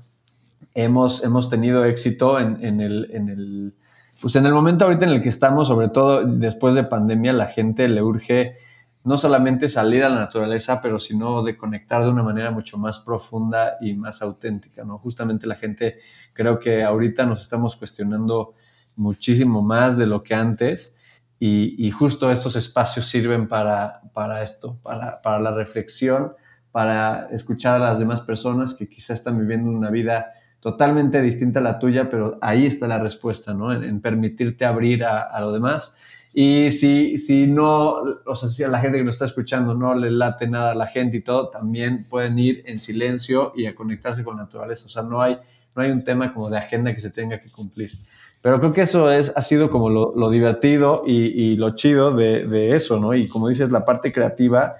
hemos, hemos tenido éxito en, el, en, el, pues en el momento ahorita en el que estamos, sobre todo después de pandemia, la gente le urge no solamente salir a la naturaleza, pero sino de conectar de una manera mucho más profunda y más auténtica, ¿no? Justamente la gente creo que ahorita nos estamos cuestionando muchísimo más de lo que antes y, justo estos espacios sirven para, para esto, para, para, la reflexión, para escuchar a las demás personas que quizás están viviendo una vida totalmente distinta a la tuya, pero ahí está la respuesta, ¿no? En, permitirte abrir a, a lo demás y si, si no, o sea, si a la gente que nos está escuchando no le late nada a la gente y todo, también pueden ir en silencio y a conectarse con la naturaleza. O sea, no hay, no hay un tema como de agenda que se tenga que cumplir. Pero creo que eso es, ha sido como lo, lo divertido y, y, lo chido de, de, eso, ¿no? Y como dices, la parte creativa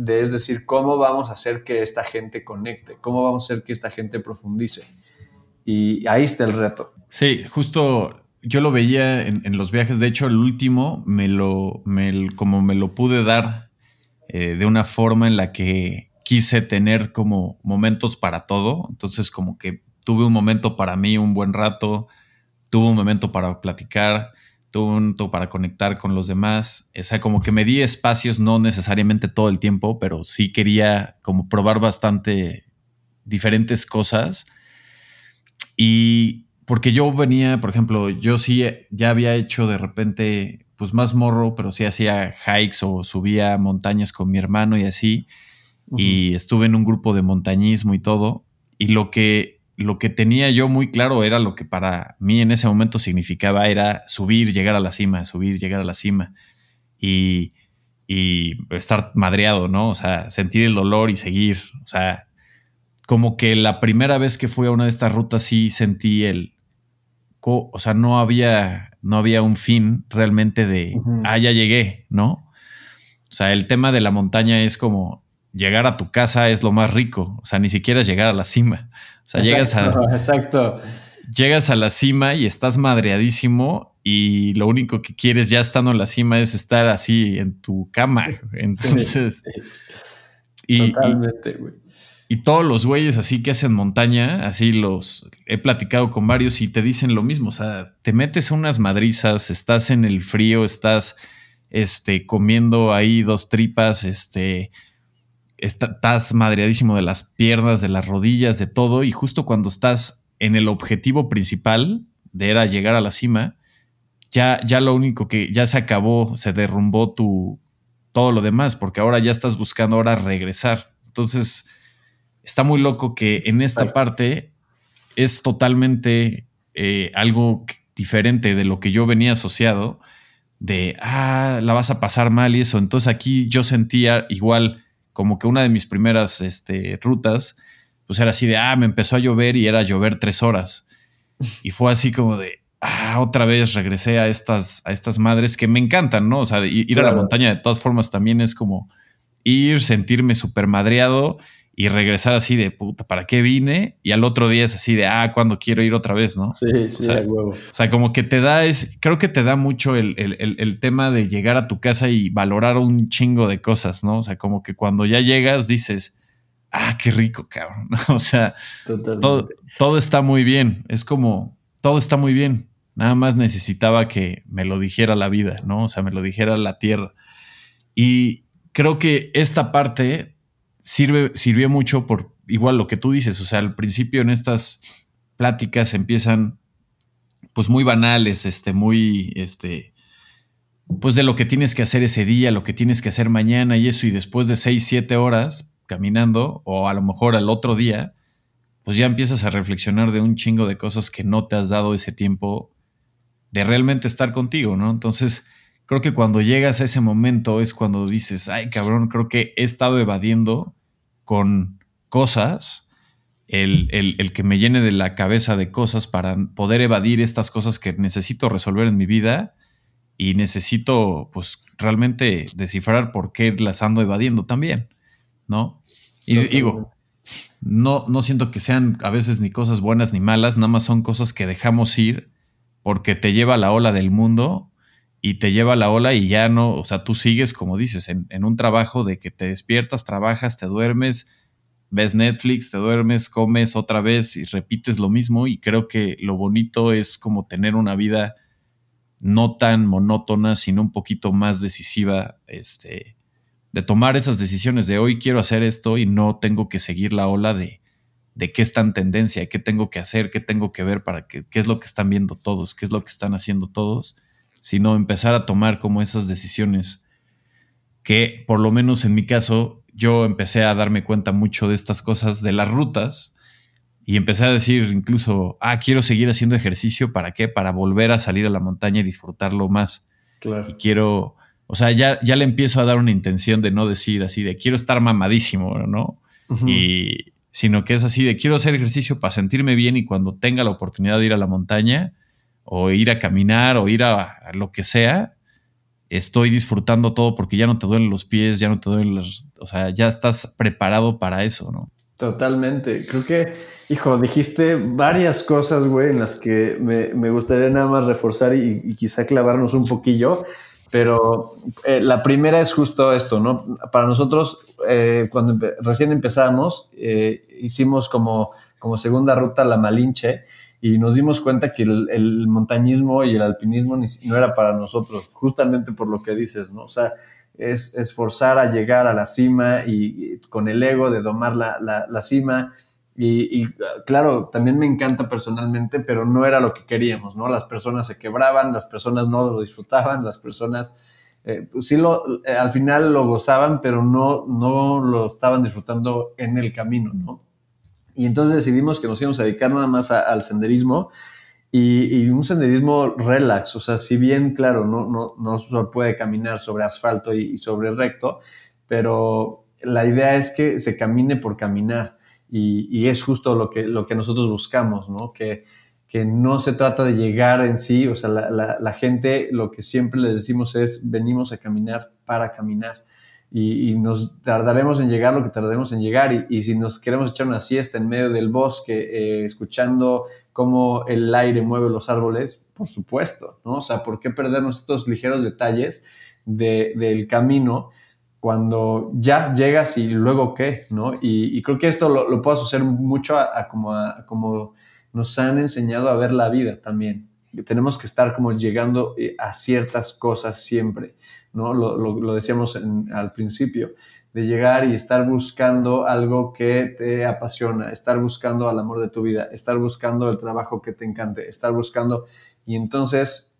de, es decir, cómo vamos a hacer que esta gente conecte, cómo vamos a hacer que esta gente profundice. Y ahí está el reto.
Sí, justo yo lo veía en, los viajes. De hecho, el último me lo, me, como me lo pude dar eh, de una forma en la que quise tener como momentos para todo. Entonces, como que tuve un momento para mí un buen rato, tuve un momento para platicar, momento para conectar con los demás. O sea, como que me di espacios, no necesariamente todo el tiempo, pero sí quería como probar bastante diferentes cosas. Y porque yo venía, por ejemplo, yo sí ya había hecho de repente, pues más morro, pero sí hacía hikes o subía montañas con mi hermano y así. Y estuve en un grupo de montañismo y todo. Y lo que, lo que tenía yo muy claro era lo que para mí en ese momento significaba, era subir, llegar a la cima, subir, llegar a la cima. Y, y estar madreado, ¿no? O sea, sentir el dolor y seguir. O sea, como que la primera vez que fui a una de estas rutas sí sentí el, o sea, no había, no había un fin realmente de, ah, ya llegué, ¿no? O sea, el tema de la montaña es como llegar a tu casa es lo más rico, o sea, ni siquiera es llegar a la cima. O sea, llegas a... (laughs)
Exacto.
Llegas a la cima y estás madreadísimo y lo único que quieres ya estando en la cima es estar así en tu cama. Entonces...
Totalmente, güey.
Y todos los güeyes así que hacen montaña, así los he platicado con varios y te dicen lo mismo. O sea, te metes unas madrizas, estás en el frío, estás este, comiendo ahí dos tripas, este, estás madreadísimo de las piernas, de las rodillas, de todo. Y justo cuando estás en el objetivo principal de era llegar a la cima, ya, ya lo único que ya se acabó, se derrumbó tu todo lo demás, porque ahora ya estás buscando ahora regresar. Entonces, está muy loco que en esta parte es totalmente eh, algo diferente de lo que yo venía asociado, de, ah, la vas a pasar mal y eso. Entonces aquí yo sentía igual como que una de mis primeras este, rutas, pues era así de, ah, me empezó a llover y era llover tres horas. Y fue así como de, ah, otra vez regresé a estas, a estas madres que me encantan, ¿no? O sea, ir a la montaña de todas formas también es como ir, sentirme súper madreado y regresar así de puta, ¿para qué vine? Y al otro día es así de, ah, cuando quiero ir otra vez, ¿no?
Sí, sí,
o sea,
huevo. O
sea, como que te da, es, creo que te da mucho el, tema de llegar a tu casa y valorar un chingo de cosas, ¿no? O sea, como que cuando ya llegas dices, ah, qué rico, cabrón. (laughs) o sea, todo, todo está muy bien. Es como, todo está muy bien. Nada más necesitaba que me lo dijera la vida, ¿no? O sea, me lo dijera la tierra. Y creo que esta parte sirve, sirvió mucho por igual lo que tú dices, o sea, al principio en estas pláticas empiezan pues muy banales, este, muy, este, pues de lo que tienes que hacer ese día, lo que tienes que hacer mañana y eso, y después de seis, siete horas caminando, o a lo mejor al otro día, pues ya empiezas a reflexionar de un chingo de cosas que no te has dado ese tiempo de realmente estar contigo, ¿no? Entonces, creo que cuando llegas a ese momento es cuando dices, ay cabrón, creo que he estado evadiendo con cosas el, el, que me llene de la cabeza de cosas para poder evadir estas cosas que necesito resolver en mi vida y necesito pues realmente descifrar por qué las ando evadiendo también, ¿no? Y digo, no, no siento que sean a veces ni cosas buenas ni malas, nada más son cosas que dejamos ir porque te lleva la ola del mundo y te lleva la ola y ya no, o sea, tú sigues, como dices, en, un trabajo de que te despiertas, trabajas, te duermes, ves Netflix, te duermes, comes otra vez y repites lo mismo. Y creo que lo bonito es como tener una vida no tan monótona, sino un poquito más decisiva, este, de tomar esas decisiones de hoy quiero hacer esto y no tengo que seguir la ola de, de qué está en tendencia, qué tengo que hacer, qué tengo que ver para que, qué es lo que están viendo todos, qué es lo que están haciendo todos sino empezar a tomar como esas decisiones que por lo menos en mi caso yo empecé a darme cuenta mucho de estas cosas de las rutas y empecé a decir incluso, ah, quiero seguir haciendo ejercicio, ¿para qué? Para volver a salir a la montaña y disfrutarlo más. Claro. Y quiero, o sea, ya, ya le empiezo a dar una intención de no decir así de quiero estar mamadísimo, ¿no? Y sino que es así de quiero hacer ejercicio para sentirme bien y cuando tenga la oportunidad de ir a la montaña, o ir a caminar o ir a, lo que sea, estoy disfrutando todo porque ya no te duelen los pies, ya no te duelen los, o sea, ya estás preparado para eso, ¿no?
Totalmente. Creo que, hijo, dijiste varias cosas, güey, en las que me, gustaría nada más reforzar y, quizá clavarnos un poquillo. Pero eh, la primera es justo esto, ¿no? Para nosotros, eh, cuando recién empezamos, eh, hicimos como, como segunda ruta la Malinche y nos dimos cuenta que el, montañismo y el alpinismo no era para nosotros, justamente por lo que dices, ¿no? O sea, es esforzar a llegar a la cima y, con el ego de domar la, la, cima. Y, claro, también me encanta personalmente, pero no era lo que queríamos, ¿no? Las personas se quebraban, las personas no lo disfrutaban, las personas eh, pues sí lo, eh, al final lo gozaban, pero no, no lo estaban disfrutando en el camino, ¿no? Y entonces decidimos que nos íbamos a dedicar nada más al senderismo y, un senderismo relax. O sea, si bien, claro, no, no, no se puede caminar sobre asfalto y, sobre recto, pero la idea es que se camine por caminar. Y, es justo lo que, lo que nosotros buscamos, ¿no? Que, que no se trata de llegar en sí, o sea, la, la, gente lo que siempre les decimos es, venimos a caminar para caminar y, nos tardaremos en llegar lo que tardaremos en llegar. Y, si nos queremos echar una siesta en medio del bosque, eh, escuchando cómo el aire mueve los árboles, por supuesto, ¿no? O sea, ¿por qué perdernos estos ligeros detalles del camino cuando ya llegas y luego qué, ¿no? Y, creo que esto lo, lo puedo asociar mucho a, como a, como nos han enseñado a ver la vida también. tenemos que estar como llegando eh, a ciertas cosas siempre. ¿No? Lo, decíamos al principio, de llegar y estar buscando algo que te apasiona, estar buscando al amor de tu vida, estar buscando el trabajo que te encante, estar buscando... Y entonces,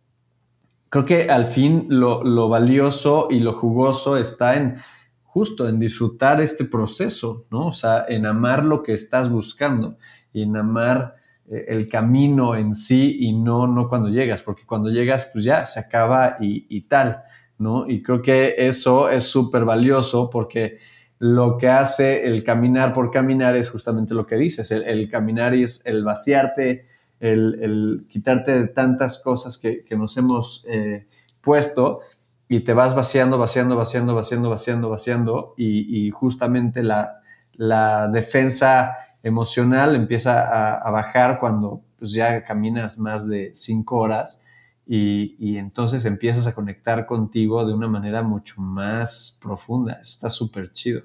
creo que al fin lo, valioso y lo jugoso está en justo en disfrutar este proceso, ¿no? O sea, en amar lo que estás buscando y en amar eh, el camino en sí y no, no cuando llegas, porque cuando llegas, pues ya se acaba y, y tal. ¿No? Y creo que eso es súper valioso porque lo que hace el caminar por caminar es justamente lo que dices, el, caminar es el vaciarte, el, quitarte de tantas cosas que, nos hemos eh, puesto y te vas vaciando, vaciando, vaciando, vaciando, vaciando, vaciando y, justamente la, defensa emocional empieza a, a bajar cuando pues, ya caminas más de cinco horas y, entonces empiezas a conectar contigo de una manera mucho más profunda. Eso está súper chido.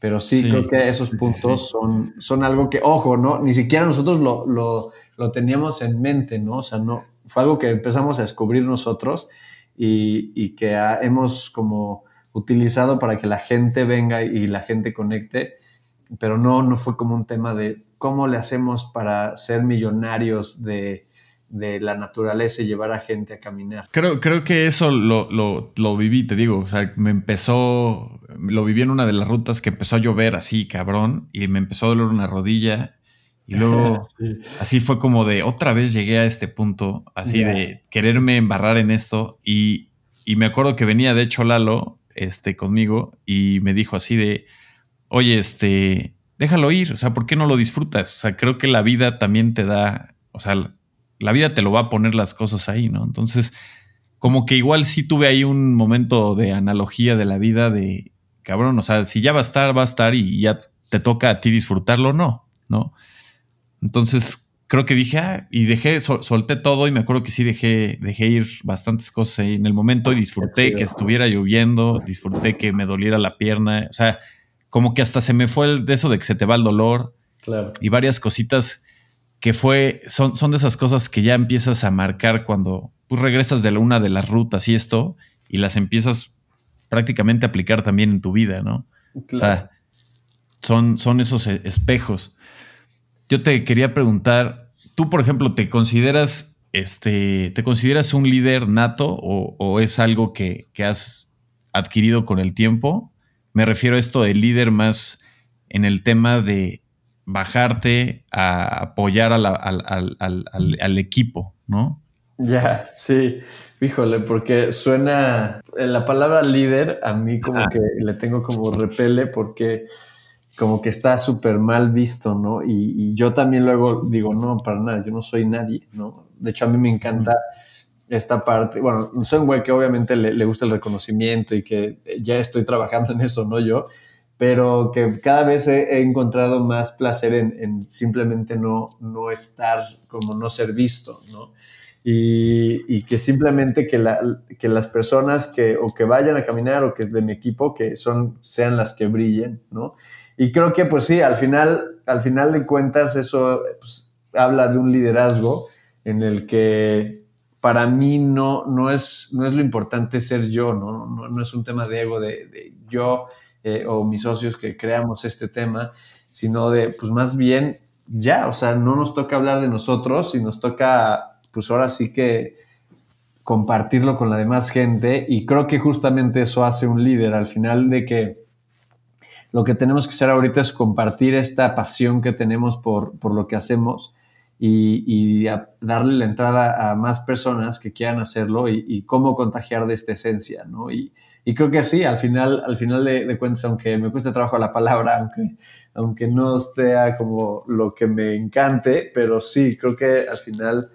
Pero sí, creo que esos puntos Son, son algo que, ojo, ¿no? Ni siquiera nosotros lo, lo, lo, teníamos en mente, ¿no? O sea, no, fue algo que empezamos a descubrir nosotros y, y que hemos como utilizado para que la gente venga y la gente conecte, pero no, no fue como un tema de cómo le hacemos para ser millonarios de, de la naturaleza y llevar a gente a caminar.
Creo, creo que eso lo, lo, viví, te digo. O sea, me empezó, lo viví en una de las rutas que empezó a llover así, cabrón, y me empezó a doler una rodilla. Y luego, (laughs) así fue como de otra vez llegué a este punto, así de quererme embarrar en esto. Y, y, me acuerdo que venía, de hecho, Lalo este, conmigo y me dijo así de, oye, este, déjalo ir, o sea, ¿por qué no lo disfrutas? O sea, creo que la vida también te da, o sea, la vida te lo va a poner las cosas ahí, ¿no? Entonces, como que igual sí tuve ahí un momento de analogía de la vida de, cabrón, o sea, si ya va a estar, va a estar y ya te toca a ti disfrutarlo, no, ¿no? Entonces, creo que dije, ah, y dejé, solté todo y me acuerdo que sí dejé, dejé ir bastantes cosas ahí en el momento y disfruté que estuviera lloviendo, disfruté que me doliera la pierna, o sea, como que hasta se me fue el de eso de que se te va el dolor.
Claro.
Y varias cositas que fue, son, son de esas cosas que ya empiezas a marcar cuando pues, regresas de una de las rutas y esto, y las empiezas prácticamente a aplicar también en tu vida, ¿no? O sea, son, son esos e, espejos. Yo te quería preguntar, tú, por ejemplo, ¿te consideras, este, ¿te consideras un líder nato o, es algo que, que has adquirido con el tiempo? Me refiero a esto de líder más en el tema de bajarte a apoyar al, equipo, ¿no?
Ya, sí. Híjole, porque suena, la palabra líder a mí como que le tengo como repele porque como que está súper mal visto, ¿no? Y, yo también luego digo, no, para nada, yo no soy nadie, ¿no? De hecho, a mí me encanta esta parte, bueno, soy un güey que obviamente le, le, gusta el reconocimiento y que ya estoy trabajando en eso, ¿no? Yo, pero que cada vez he, encontrado más placer en, simplemente no, no estar como no ser visto, ¿no? Y, que simplemente que, la, que las personas que o que vayan a caminar o que de mi equipo que son sean las que brillen, ¿no? Y creo que pues sí, al final, al final de cuentas eso pues, habla de un liderazgo en el que para mí no, no, es, no es lo importante ser yo, ¿no? No, no es un tema de ego, de, de yo eh, o mis socios que creamos este tema, sino de, pues más bien, ya, o sea, no nos toca hablar de nosotros y nos toca, pues ahora sí que compartirlo con la demás gente y creo que justamente eso hace un líder al final de que lo que tenemos que hacer ahorita es compartir esta pasión que tenemos por, por lo que hacemos y, darle la entrada a más personas que quieran hacerlo y, y, cómo contagiar de esta esencia, ¿no? Y, y creo que sí, al final, al final de, cuentas, aunque me cueste trabajo la palabra, aunque, aunque no sea como lo que me encante, pero sí, creo que al final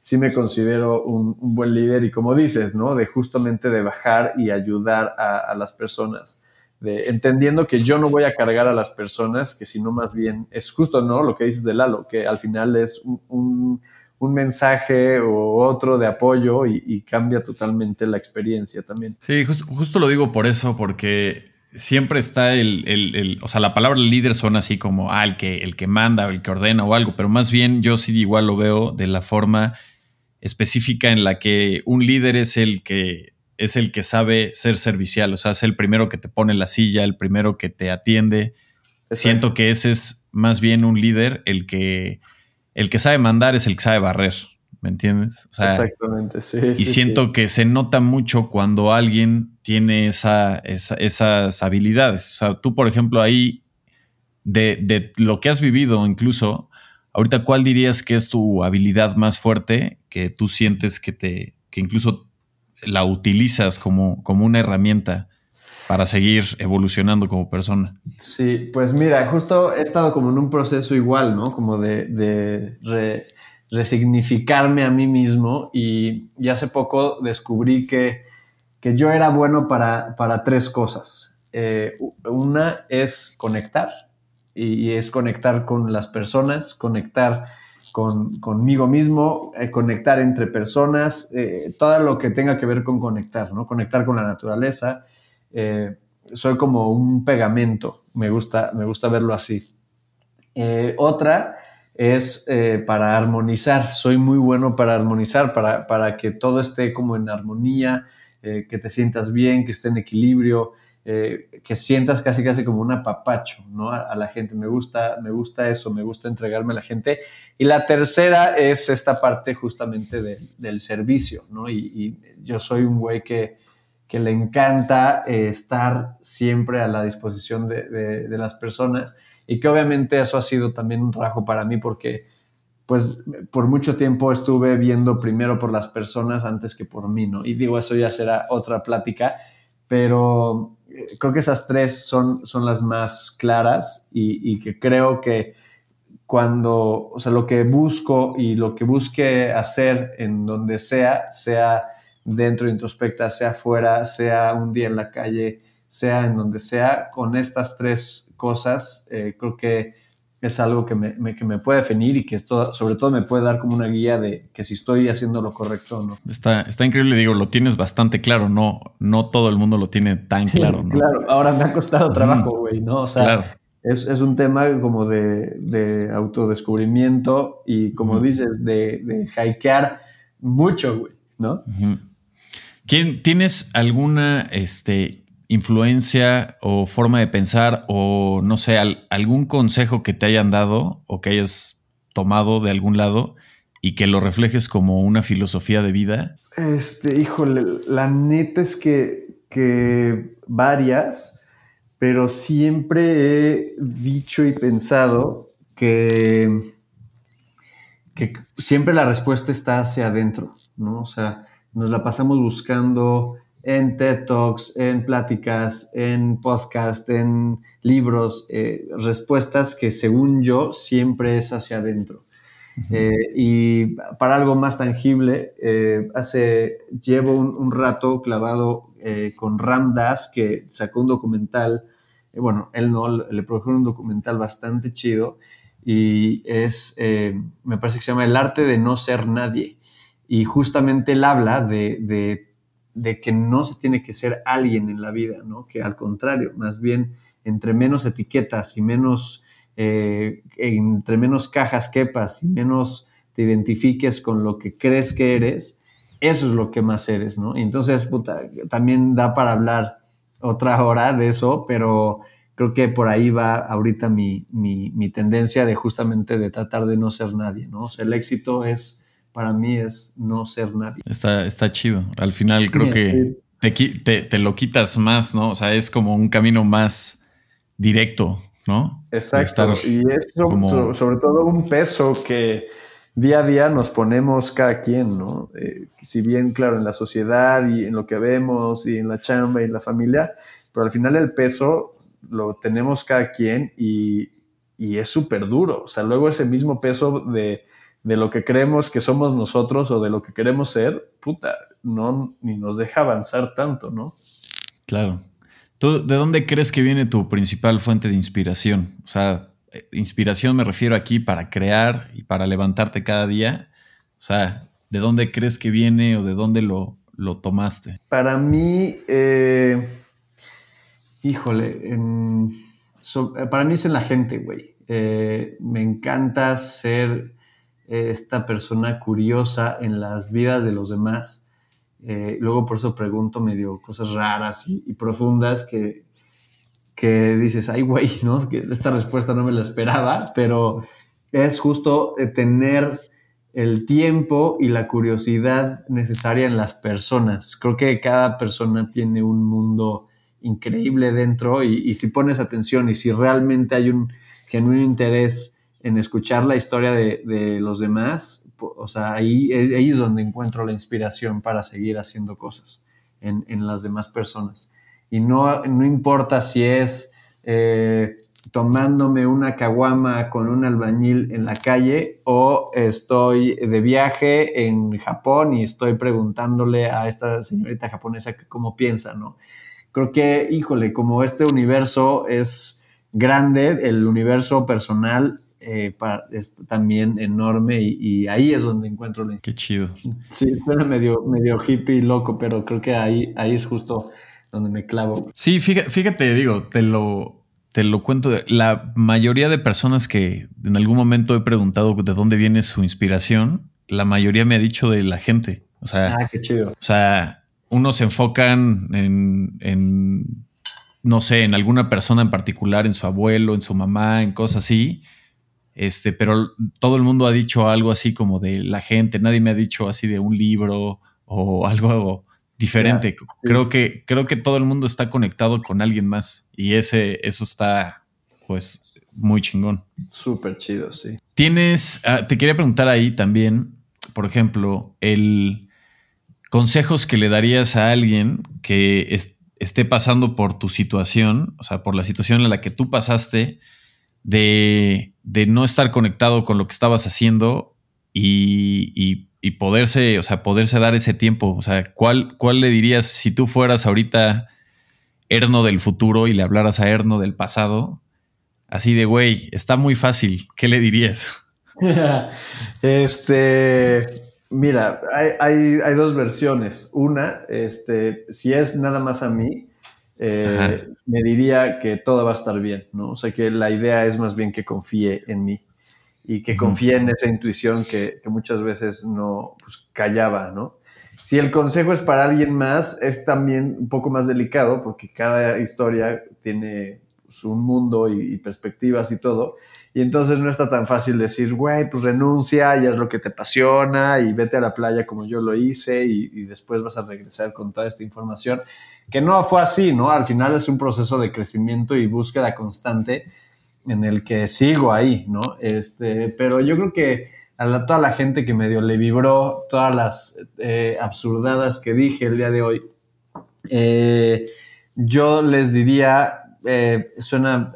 sí me considero un, buen líder y como dices, ¿no? De justamente de bajar y ayudar a, las personas. De, entendiendo que yo no voy a cargar a las personas, que sino más bien es justo, ¿no? Lo que dices de Lalo, que al final es un un mensaje o otro de apoyo y, cambia totalmente la experiencia también.
Sí, justo lo digo por eso, porque siempre está el, o sea, la palabra líder suena así como, ah, el que, el que manda o el que ordena o algo, pero más bien yo sí igual lo veo de la forma específica en la que un líder es el que es el que sabe ser servicial, o sea, es el primero que te pone la silla, el primero que te atiende. Siento que ese es más bien un líder, el que el que sabe mandar es el que sabe barrer, ¿me entiendes?
Exactamente, sí.
Y siento que se nota mucho cuando alguien tiene esa, esas habilidades. O sea, tú, por ejemplo, ahí, de, lo que has vivido incluso, ahorita, ¿cuál dirías que es tu habilidad más fuerte que tú sientes que te, que incluso la utilizas como, como una herramienta? Para seguir evolucionando como persona.
Sí, pues mira, justo he estado como en un proceso igual, ¿no? Como de, resignificarme a mí mismo y, hace poco descubrí que, yo era bueno para, para tres cosas. Eh, una es conectar y, es conectar con las personas, conectar con, conmigo mismo, eh, conectar entre personas, eh, todo lo que tenga que ver con conectar, ¿no? Conectar con la naturaleza, eh, soy como un pegamento, me gusta, me gusta verlo así. Eh, otra es eh, para armonizar, soy muy bueno para armonizar, para, para que todo esté como en armonía, que te sientas bien, que esté en equilibrio, que sientas casi casi como un apapacho ¿no? a, la gente. Me gusta, me gusta eso, me gusta entregarme a la gente. Y la tercera es esta parte justamente del servicio, ¿no? Y, y, yo soy un güey que, que le encanta eh, estar siempre a la disposición de, las personas y que obviamente eso ha sido también un trabajo para mí porque pues por mucho tiempo estuve viendo primero por las personas antes que por mí, ¿no? Y digo, eso ya será otra plática, pero eh, creo que esas tres son, son las más claras y, y que creo que cuando, o sea, lo que busco y lo que busque hacer en donde sea, sea dentro de introspecta, sea fuera, sea un día en la calle, sea en donde sea, con estas tres cosas, eh, creo que es algo que me, que me, puede definir y que esto, sobre todo me puede dar como una guía de que si estoy haciendo lo correcto o no.
Está, está increíble, digo, lo tienes bastante claro, no, no todo el mundo lo tiene tan (laughs) claro, ¿no?
claro, ahora me ha costado trabajo, güey, ¿no? O sea, es, es, un tema como de, de autodescubrimiento y como dices, de, de hikear mucho, güey, ¿no?
¿Quién, ¿Tienes alguna este, influencia o forma de pensar o no sé, algún consejo que te hayan dado o que hayas tomado de algún lado y que lo reflejes como una filosofía de vida?
Este, híjole, la neta es que, que varias pero siempre he dicho y pensado que, que siempre la respuesta está hacia adentro, ¿no? O sea, nos la pasamos buscando en TED Talks, en pláticas, en podcast, en libros, eh, respuestas que según yo siempre es hacia adentro. Eh, y para algo más tangible, eh, hace, llevo un, rato clavado con Ram Das, que sacó un documental, bueno, él no, le produjo un documental bastante chido y es, me parece que se llama El arte de no ser nadie. Y justamente él habla de, de, de que no se tiene que ser alguien en la vida, ¿no? Que al contrario, más bien, entre menos etiquetas y menos eh, entre menos cajas quepas y menos te identifiques con lo que crees que eres, eso es lo que más eres, ¿no? Entonces, también da para hablar otra hora de eso, pero creo que por ahí va ahorita mi, mi, tendencia de justamente de tratar de no ser nadie, ¿no? El éxito es, para mí es no ser nadie.
Está, está chido. Al final creo que te, te, te, lo quitas más, ¿no? O sea, es como un camino más directo ¿no?
Exacto. Y es sobre, todo un peso que día a día nos ponemos cada quien, ¿no? Eh, si bien, claro, en la sociedad y en lo que vemos y en la chamba y en la familia, pero al final el peso lo tenemos cada quien y, es súper duro. O sea, luego ese mismo peso de, de, lo que creemos que somos nosotros o de lo que queremos ser, puta, no, ni nos deja avanzar tanto, ¿no?
Claro. ¿Tú de dónde crees que viene tu principal fuente de inspiración? O sea, eh, inspiración me refiero aquí para crear y para levantarte cada día. O sea, ¿de dónde crees que viene o de dónde lo, lo tomaste?
Para mí, eh, híjole, eh, para mí es en la gente, güey. me encanta ser esta persona curiosa en las vidas de los demás eh, luego por eso pregunto medio cosas raras y, profundas que, que dices, ay, güey, ¿no? Esta respuesta no me la esperaba, pero es justo eh, tener el tiempo y la curiosidad necesaria en las personas. Creo que cada persona tiene un mundo increíble dentro y, y si pones atención y si realmente hay un genuino interés en escuchar la historia de, de los demás, o sea, ahí ahí es donde encuentro la inspiración para seguir haciendo cosas en, en las demás personas. Y no, no importa si es eh, tomándome una caguama con un albañil en la calle o estoy de viaje en Japón y estoy preguntándole a esta señorita japonesa cómo piensa, ¿no? Creo que, híjole, como este universo es grande, el universo personal eh, es también enorme y, ahí es donde encuentro la
Qué chido.
Sí, suena medio, medio hippie loco, pero creo que ahí, ahí es justo donde me clavo.
Sí, fíjate, digo, te lo, te lo cuento. La mayoría de personas que en algún momento he preguntado de dónde viene su inspiración, la mayoría me ha dicho de la gente. O sea,
ah, qué chido.
O sea, unos se enfocan en, en, no sé, en alguna persona en particular, en su abuelo, en su mamá, en cosas así este, pero todo el mundo ha dicho algo así como de la gente, nadie me ha dicho así de un libro o (laughs) algo diferente. Creo que creo que todo el mundo está conectado con alguien más y ese eso está pues muy chingón.
Súper chido, sí.
Tienes, ah, te quería preguntar ahí también, por ejemplo, el consejos que le darías a alguien que esté pasando por tu situación, o sea, por la situación en la que tú pasaste, de, no estar conectado con lo que estabas haciendo y, poderse, o sea, poderse dar ese tiempo. O sea, ¿cuál, ¿cuál le dirías si tú fueras ahorita Erno del futuro y le hablaras a Erno del pasado? Así de, güey, está muy fácil. ¿Qué le dirías? (laughs)
este, mira, hay, dos versiones. Una, este, si es nada más a mí, eh, me diría que todo va a estar bien, ¿no? O sea, que la idea es más bien que confíe en mí y que confíe en esa intuición que, muchas veces no pues, callaba, ¿no? Si el consejo es para alguien más, es también un poco más delicado porque cada historia tiene pues, un mundo y, perspectivas y todo. Y entonces no está tan fácil decir, güey, pues renuncia y haz lo que te apasiona y vete a la playa como yo lo hice y, después vas a regresar con toda esta información. Que no fue así, ¿no? Al final es un proceso de crecimiento y búsqueda constante en el que sigo ahí, ¿no? Este, pero yo creo que a toda la gente que medio le vibró todas las eh, absurdadas que dije el día de hoy, eh, yo les diría, eh, suena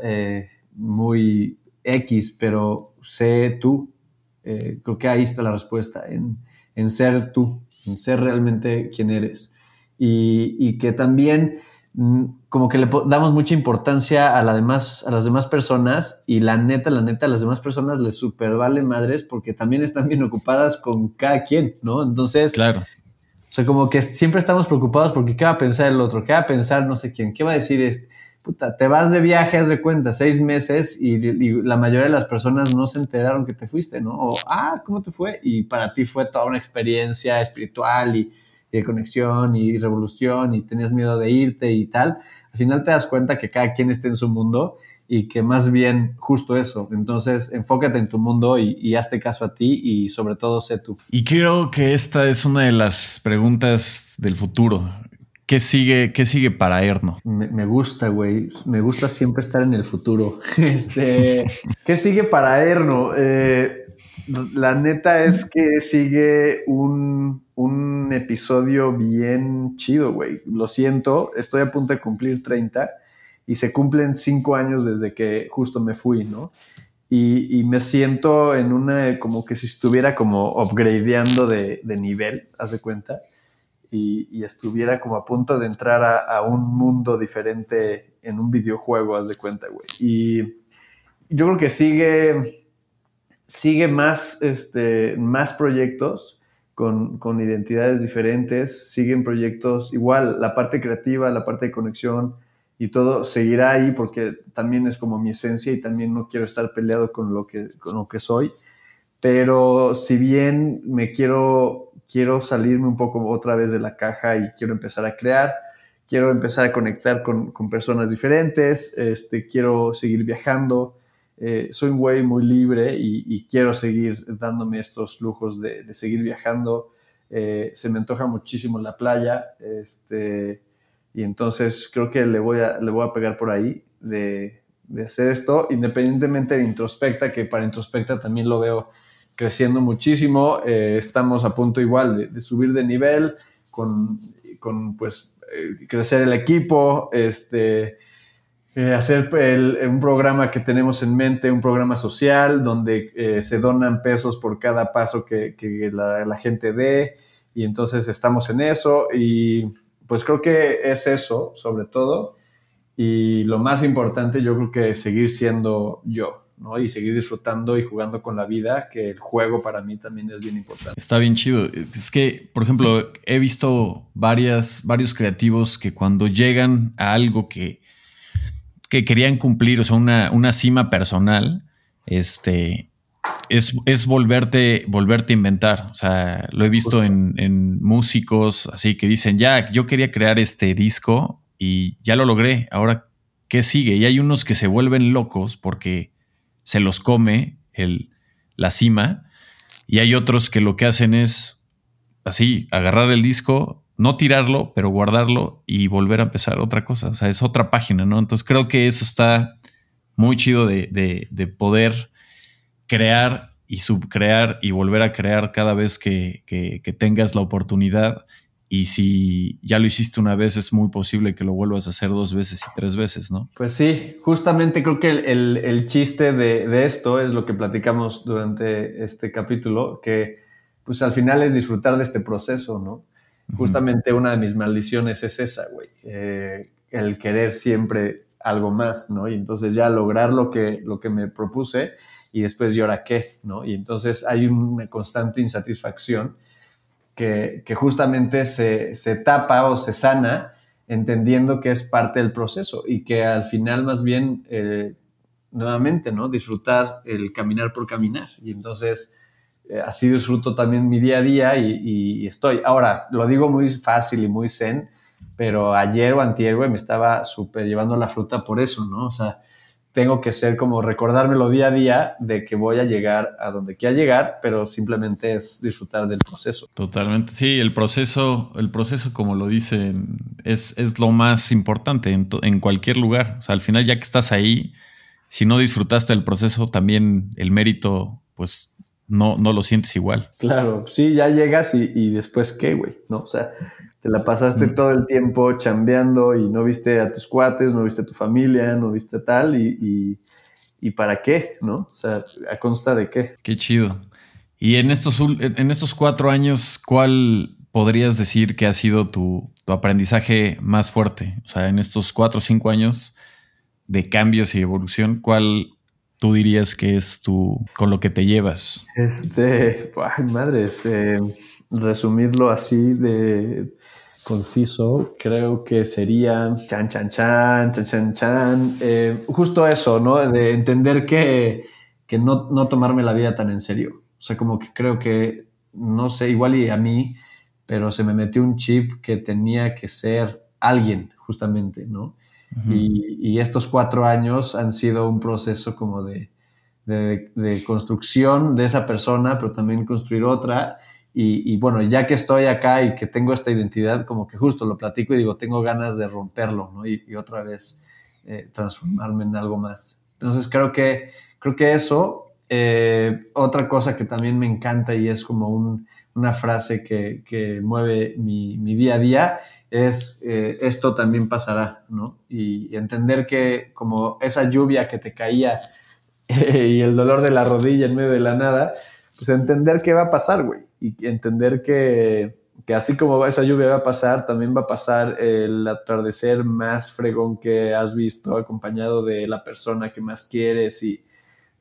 muy X, pero sé tú. creo que ahí está la respuesta, en, en, ser tú, en ser realmente quien eres. Y, y que también Mm, como que le damos mucha importancia a, la demás, a las demás personas y la neta, la neta, a las demás personas les super vale madres porque también están bien ocupadas con cada quien, ¿no? Entonces,
claro.
O sea, como que siempre estamos preocupados porque qué va a pensar el otro, qué va a pensar no sé quién, qué va a decir este. Puta, te vas de viaje, haz de cuenta, seis meses y, y, la mayoría de las personas no se enteraron que te fuiste, ¿no? O, ah, ¿cómo te fue? Y para ti fue toda una experiencia espiritual y de conexión y revolución y tenías miedo de irte y tal, al final te das cuenta que cada quien está en su mundo y que más bien justo eso. Entonces, enfócate en tu mundo y, hazte caso a ti y sobre todo sé tú.
Y creo que esta es una de las preguntas del futuro. ¿Qué sigue, qué sigue para Erno?
Me, gusta, güey. Me gusta siempre estar en el futuro. (laughs) Este, ¿Qué sigue para Erno? Eh, la neta es que sigue un, episodio bien chido, güey. Lo siento, estoy a punto de cumplir 30 y se cumplen 5 años desde que justo me fui, ¿no? Y, me siento en una, como que si estuviera como upgradeando de, nivel, haz de cuenta, y, estuviera como a punto de entrar a, a, un mundo diferente en un videojuego, haz de cuenta, güey. Y yo creo que sigue sigue más, este, más proyectos con, identidades diferentes, siguen proyectos igual, la parte creativa, la parte de conexión y todo seguirá ahí porque también es como mi esencia y también no quiero estar peleado con lo que, con lo que soy. Pero si bien me quiero, quiero salirme un poco otra vez de la caja y quiero empezar a crear, quiero empezar a conectar con, con personas diferentes, este, quiero seguir viajando, eh, soy un güey muy libre y, quiero seguir dándome estos lujos de, seguir viajando. Eh, se me antoja muchísimo la playa, este, y entonces creo que le voy a, le voy a pegar por ahí de, hacer esto, independientemente de Introspecta, que para Introspecta también lo veo creciendo muchísimo. Eh, estamos a punto igual de, subir de nivel, con, con pues crecer el equipo, este, eh, hacer un programa que tenemos en mente, un programa social donde eh, se donan pesos por cada paso que, la, gente dé y entonces estamos en eso y pues creo que es eso sobre todo y lo más importante yo creo que seguir siendo yo. ¿No? Y seguir disfrutando y jugando con la vida, que el juego para mí también es bien importante.
Está bien chido. Es que, por ejemplo, he visto varias, varios creativos que cuando llegan a algo que, que querían cumplir, o sea, una, cima personal, este, es, es, volverte, volverte a inventar. O sea, lo he visto en, músicos así que dicen, ya, yo quería crear este disco y ya lo logré. Ahora, ¿qué sigue? Y hay unos que se vuelven locos porque se los come el, la cima. Y hay otros que lo que hacen es así, agarrar el disco, no tirarlo, pero guardarlo y volver a empezar otra cosa. O sea, es otra página, ¿no? Entonces creo que eso está muy chido de, de poder crear y subcrear y volver a crear cada vez que, que, tengas la oportunidad. Y si ya lo hiciste una vez, es muy posible que lo vuelvas a hacer dos veces y tres veces, ¿no?
Pues sí, justamente creo que el, el, chiste de, de, esto es lo que platicamos durante este capítulo, que pues al final es disfrutar de este proceso, ¿no? Justamente una de mis maldiciones es esa, güey, eh, el querer siempre algo más, ¿no? Y entonces ya lograr lo que, lo que me propuse y después, ¿y ahora qué? ¿no? Y entonces hay una constante insatisfacción que, justamente se, tapa o se sana entendiendo que es parte del proceso y que al final más bien, eh, nuevamente, ¿no? Disfrutar el caminar por caminar. Y entonces eh, así disfruto también mi día a día y, estoy. Ahora, lo digo muy fácil y muy zen, pero ayer o antier, me estaba súper llevando la fruta por eso, ¿no? O sea, tengo que ser como recordármelo día a día de que voy a llegar a donde quiera llegar, pero simplemente es disfrutar del proceso.
Totalmente, sí, el proceso, el proceso como lo dicen, es, es lo más importante en, en, cualquier lugar. O sea, al final ya que estás ahí, si no disfrutaste del proceso, también el mérito, pues no, no lo sientes igual.
Claro, sí, ya llegas y, y después qué, güey, ¿no? O sea, te la pasaste todo el tiempo chambeando y no viste a tus cuates, no viste a tu familia, no viste tal y, y, para qué, ¿no? O sea, ¿a consta de qué?
Qué chido. Y en estos, en estos cuatro años, ¿cuál podrías decir que ha sido tu, tu aprendizaje más fuerte? O sea, en estos cuatro o cinco años de cambios y evolución, ¿cuál tú dirías que es tu, con lo que te llevas?
Este, ay, madres, eh, resumirlo así de conciso, creo que sería chan, chan, chan, chan, chan, chan. Eh, justo eso, ¿no? De entender que, que no, no, tomarme la vida tan en serio. O sea, como que creo que, no sé, igual y a mí, pero se me metió un chip que tenía que ser alguien, justamente, ¿no? y, y, estos cuatro años han sido un proceso como de, de, de construcción de esa persona, pero también construir otra y, bueno, ya que estoy acá y que tengo esta identidad, como que justo lo platico y digo, tengo ganas de romperlo. Y, otra vez eh, transformarme en algo más. Entonces creo que, creo que eso, eh, otra cosa que también me encanta y es como un, una frase que, que mueve mi, mi, día a día, es eh, esto también pasará, ¿no? Y, entender que como esa lluvia que te caía (laughs) y el dolor de la rodilla en medio de la nada, pues entender qué va a pasar, güey y entender que, que, así como esa lluvia va a pasar, también va a pasar el atardecer más fregón que has visto, acompañado de la persona que más quieres y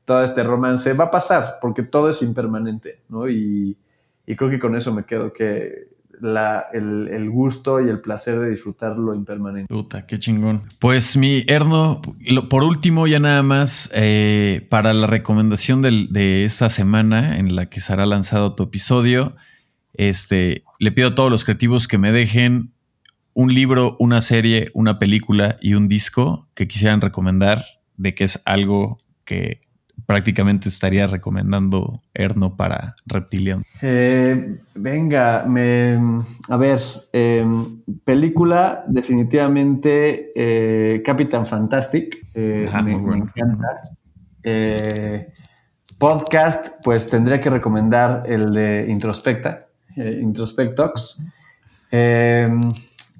todo este romance. Va a pasar, porque todo es impermanente, ¿no? Y, y creo que con eso me quedo, que el, gusto y el placer de disfrutar lo impermanente.
Puta, qué chingón. Pues mi Erno, por último, ya nada más, eh, para la recomendación de esta semana en la que será lanzado tu episodio, este, le pido a todos los creativos que me dejen un libro, una serie, una película y un disco que quisieran recomendar de que es algo que prácticamente estaría recomendando Erno para Reptilian?
Eh, venga, me, a ver, em, película definitivamente eh, Capitán Fantastic, eh, me, encanta. podcast, pues tendría que recomendar el de Introspecta, Introspectox. Em,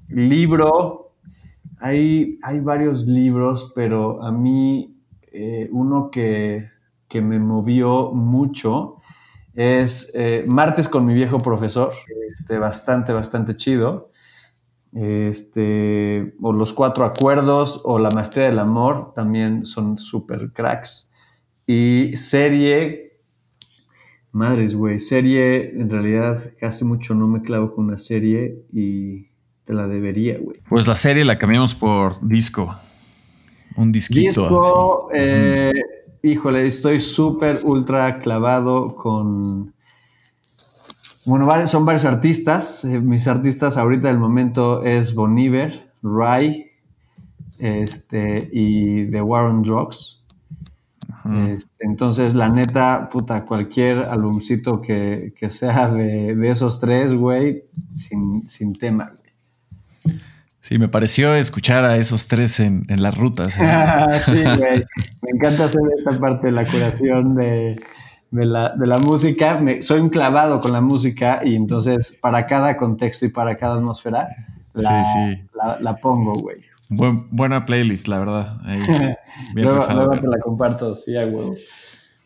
libro, hay, hay varios libros, pero a mí uno que que me movió mucho es eh, Martes con mi viejo profesor, este, bastante, bastante chido. Este, o Los Cuatro Acuerdos o La Maestría del Amor también son super cracks. Y serie, madres, güey, serie, en realidad hace mucho no me clavo con una serie y te la debería, güey.
Pues la serie la cambiamos por disco. Un disquito.
Disco, eh, Híjole, estoy súper ultra clavado con... Bueno, son varios artistas. Eh, mis artistas ahorita del momento es Boniver, Rai este, y The War on Drugs. Este, entonces, la neta, puta, cualquier álbumcito que, sea de, esos tres, güey, sin, sin tema,
Sí, me pareció escuchar a esos tres en, las rutas.
¿eh? (laughs) sí, (laughs) güey. Me encanta hacer esta parte de la curación de, la, música. soy un clavado con la música y entonces para cada contexto y para cada atmósfera la, la, pongo, güey.
buena playlist, la verdad. (laughs)
luego, te la comparto, sí, a huevo.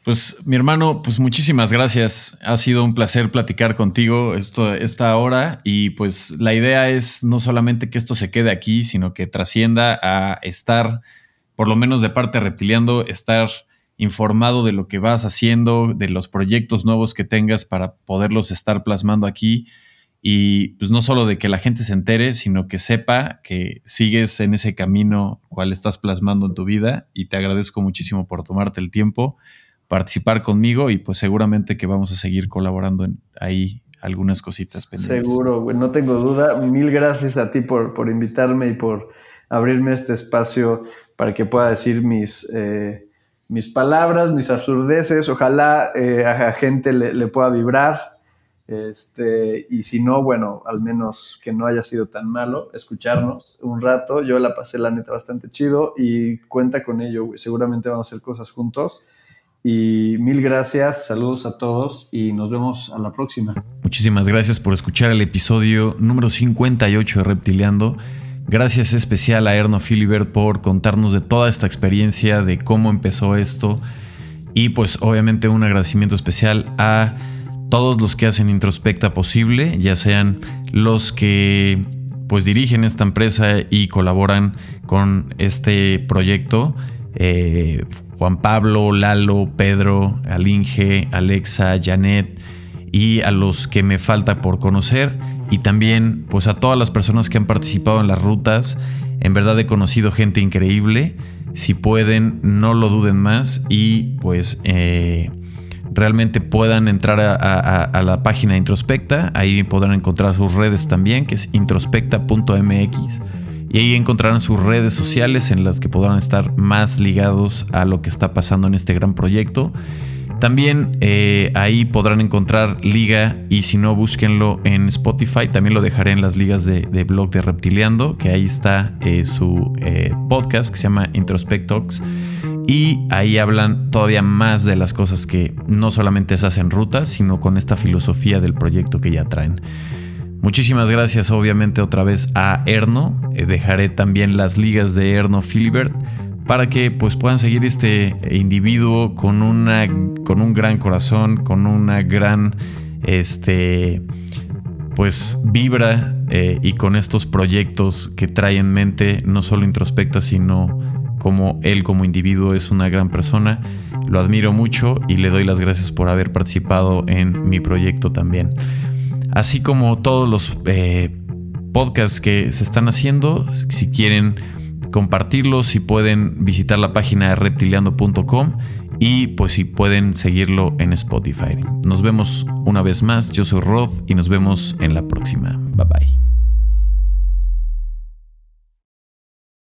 Pues mi hermano, pues muchísimas gracias. Ha sido un placer platicar contigo esto, esta hora y pues la idea es no solamente que esto se quede aquí, sino que trascienda a estar, por lo menos de parte reptiliando, estar informado de lo que vas haciendo, de los proyectos nuevos que tengas para poderlos estar plasmando aquí y pues no solo de que la gente se entere, sino que sepa que sigues en ese camino cual estás plasmando en tu vida y te agradezco muchísimo por tomarte el tiempo participar conmigo y pues seguramente que vamos a seguir colaborando en ahí algunas cositas.
Seguro, no tengo duda. Mil gracias a ti por, por invitarme y por abrirme este espacio para que pueda decir mis, eh, mis palabras, mis absurdeces. Ojalá eh, a gente le, le, pueda vibrar. Este, y si no, bueno, al menos que no haya sido tan malo escucharnos un rato. Yo la pasé la neta bastante chido y cuenta con ello, Seguramente vamos a hacer cosas juntos. Y mil gracias, saludos a todos y nos vemos a la próxima.
Muchísimas gracias por escuchar el episodio número 58 de Reptiliando. Gracias especial a Erno Filibert por contarnos de toda esta experiencia, de cómo empezó esto. Y pues obviamente un agradecimiento especial a todos los que hacen Introspecta posible, ya sean los que pues dirigen esta empresa y colaboran con este proyecto. Eh, Juan Pablo, Lalo, Pedro, Alinge, Alexa, Janet y a los que me falta por conocer y también pues a todas las personas que han participado en las rutas. En verdad he conocido gente increíble. Si pueden, no lo duden más y pues eh, realmente puedan entrar a, a, la página Introspecta. Ahí podrán encontrar sus redes también, que es introspecta.mx y ahí encontrarán sus redes sociales en las que podrán estar más ligados a lo que está pasando en este gran proyecto. También eh, ahí podrán encontrar liga y si no, búsquenlo en Spotify. También lo dejaré en las ligas de, blog de Reptiliando, que ahí está eh, su eh, podcast que se llama Introspectox. Y ahí hablan todavía más de las cosas que no solamente se hacen rutas, sino con esta filosofía del proyecto que ya traen. Muchísimas gracias obviamente otra vez a Erno. Eh, dejaré también las ligas de Erno Filibert para que pues puedan seguir este individuo con una con un gran corazón, con una gran este pues vibra eh, y con estos proyectos que trae en mente no solo introspecta sino como él como individuo es una gran persona. Lo admiro mucho y le doy las gracias por haber participado en mi proyecto también así como todos los eh, podcasts que se están haciendo. Si quieren compartirlos, si pueden visitar la página de reptiliando.com y pues si pueden seguirlo en Spotify. Nos vemos una vez más, yo soy Rod y nos vemos en la próxima. Bye bye.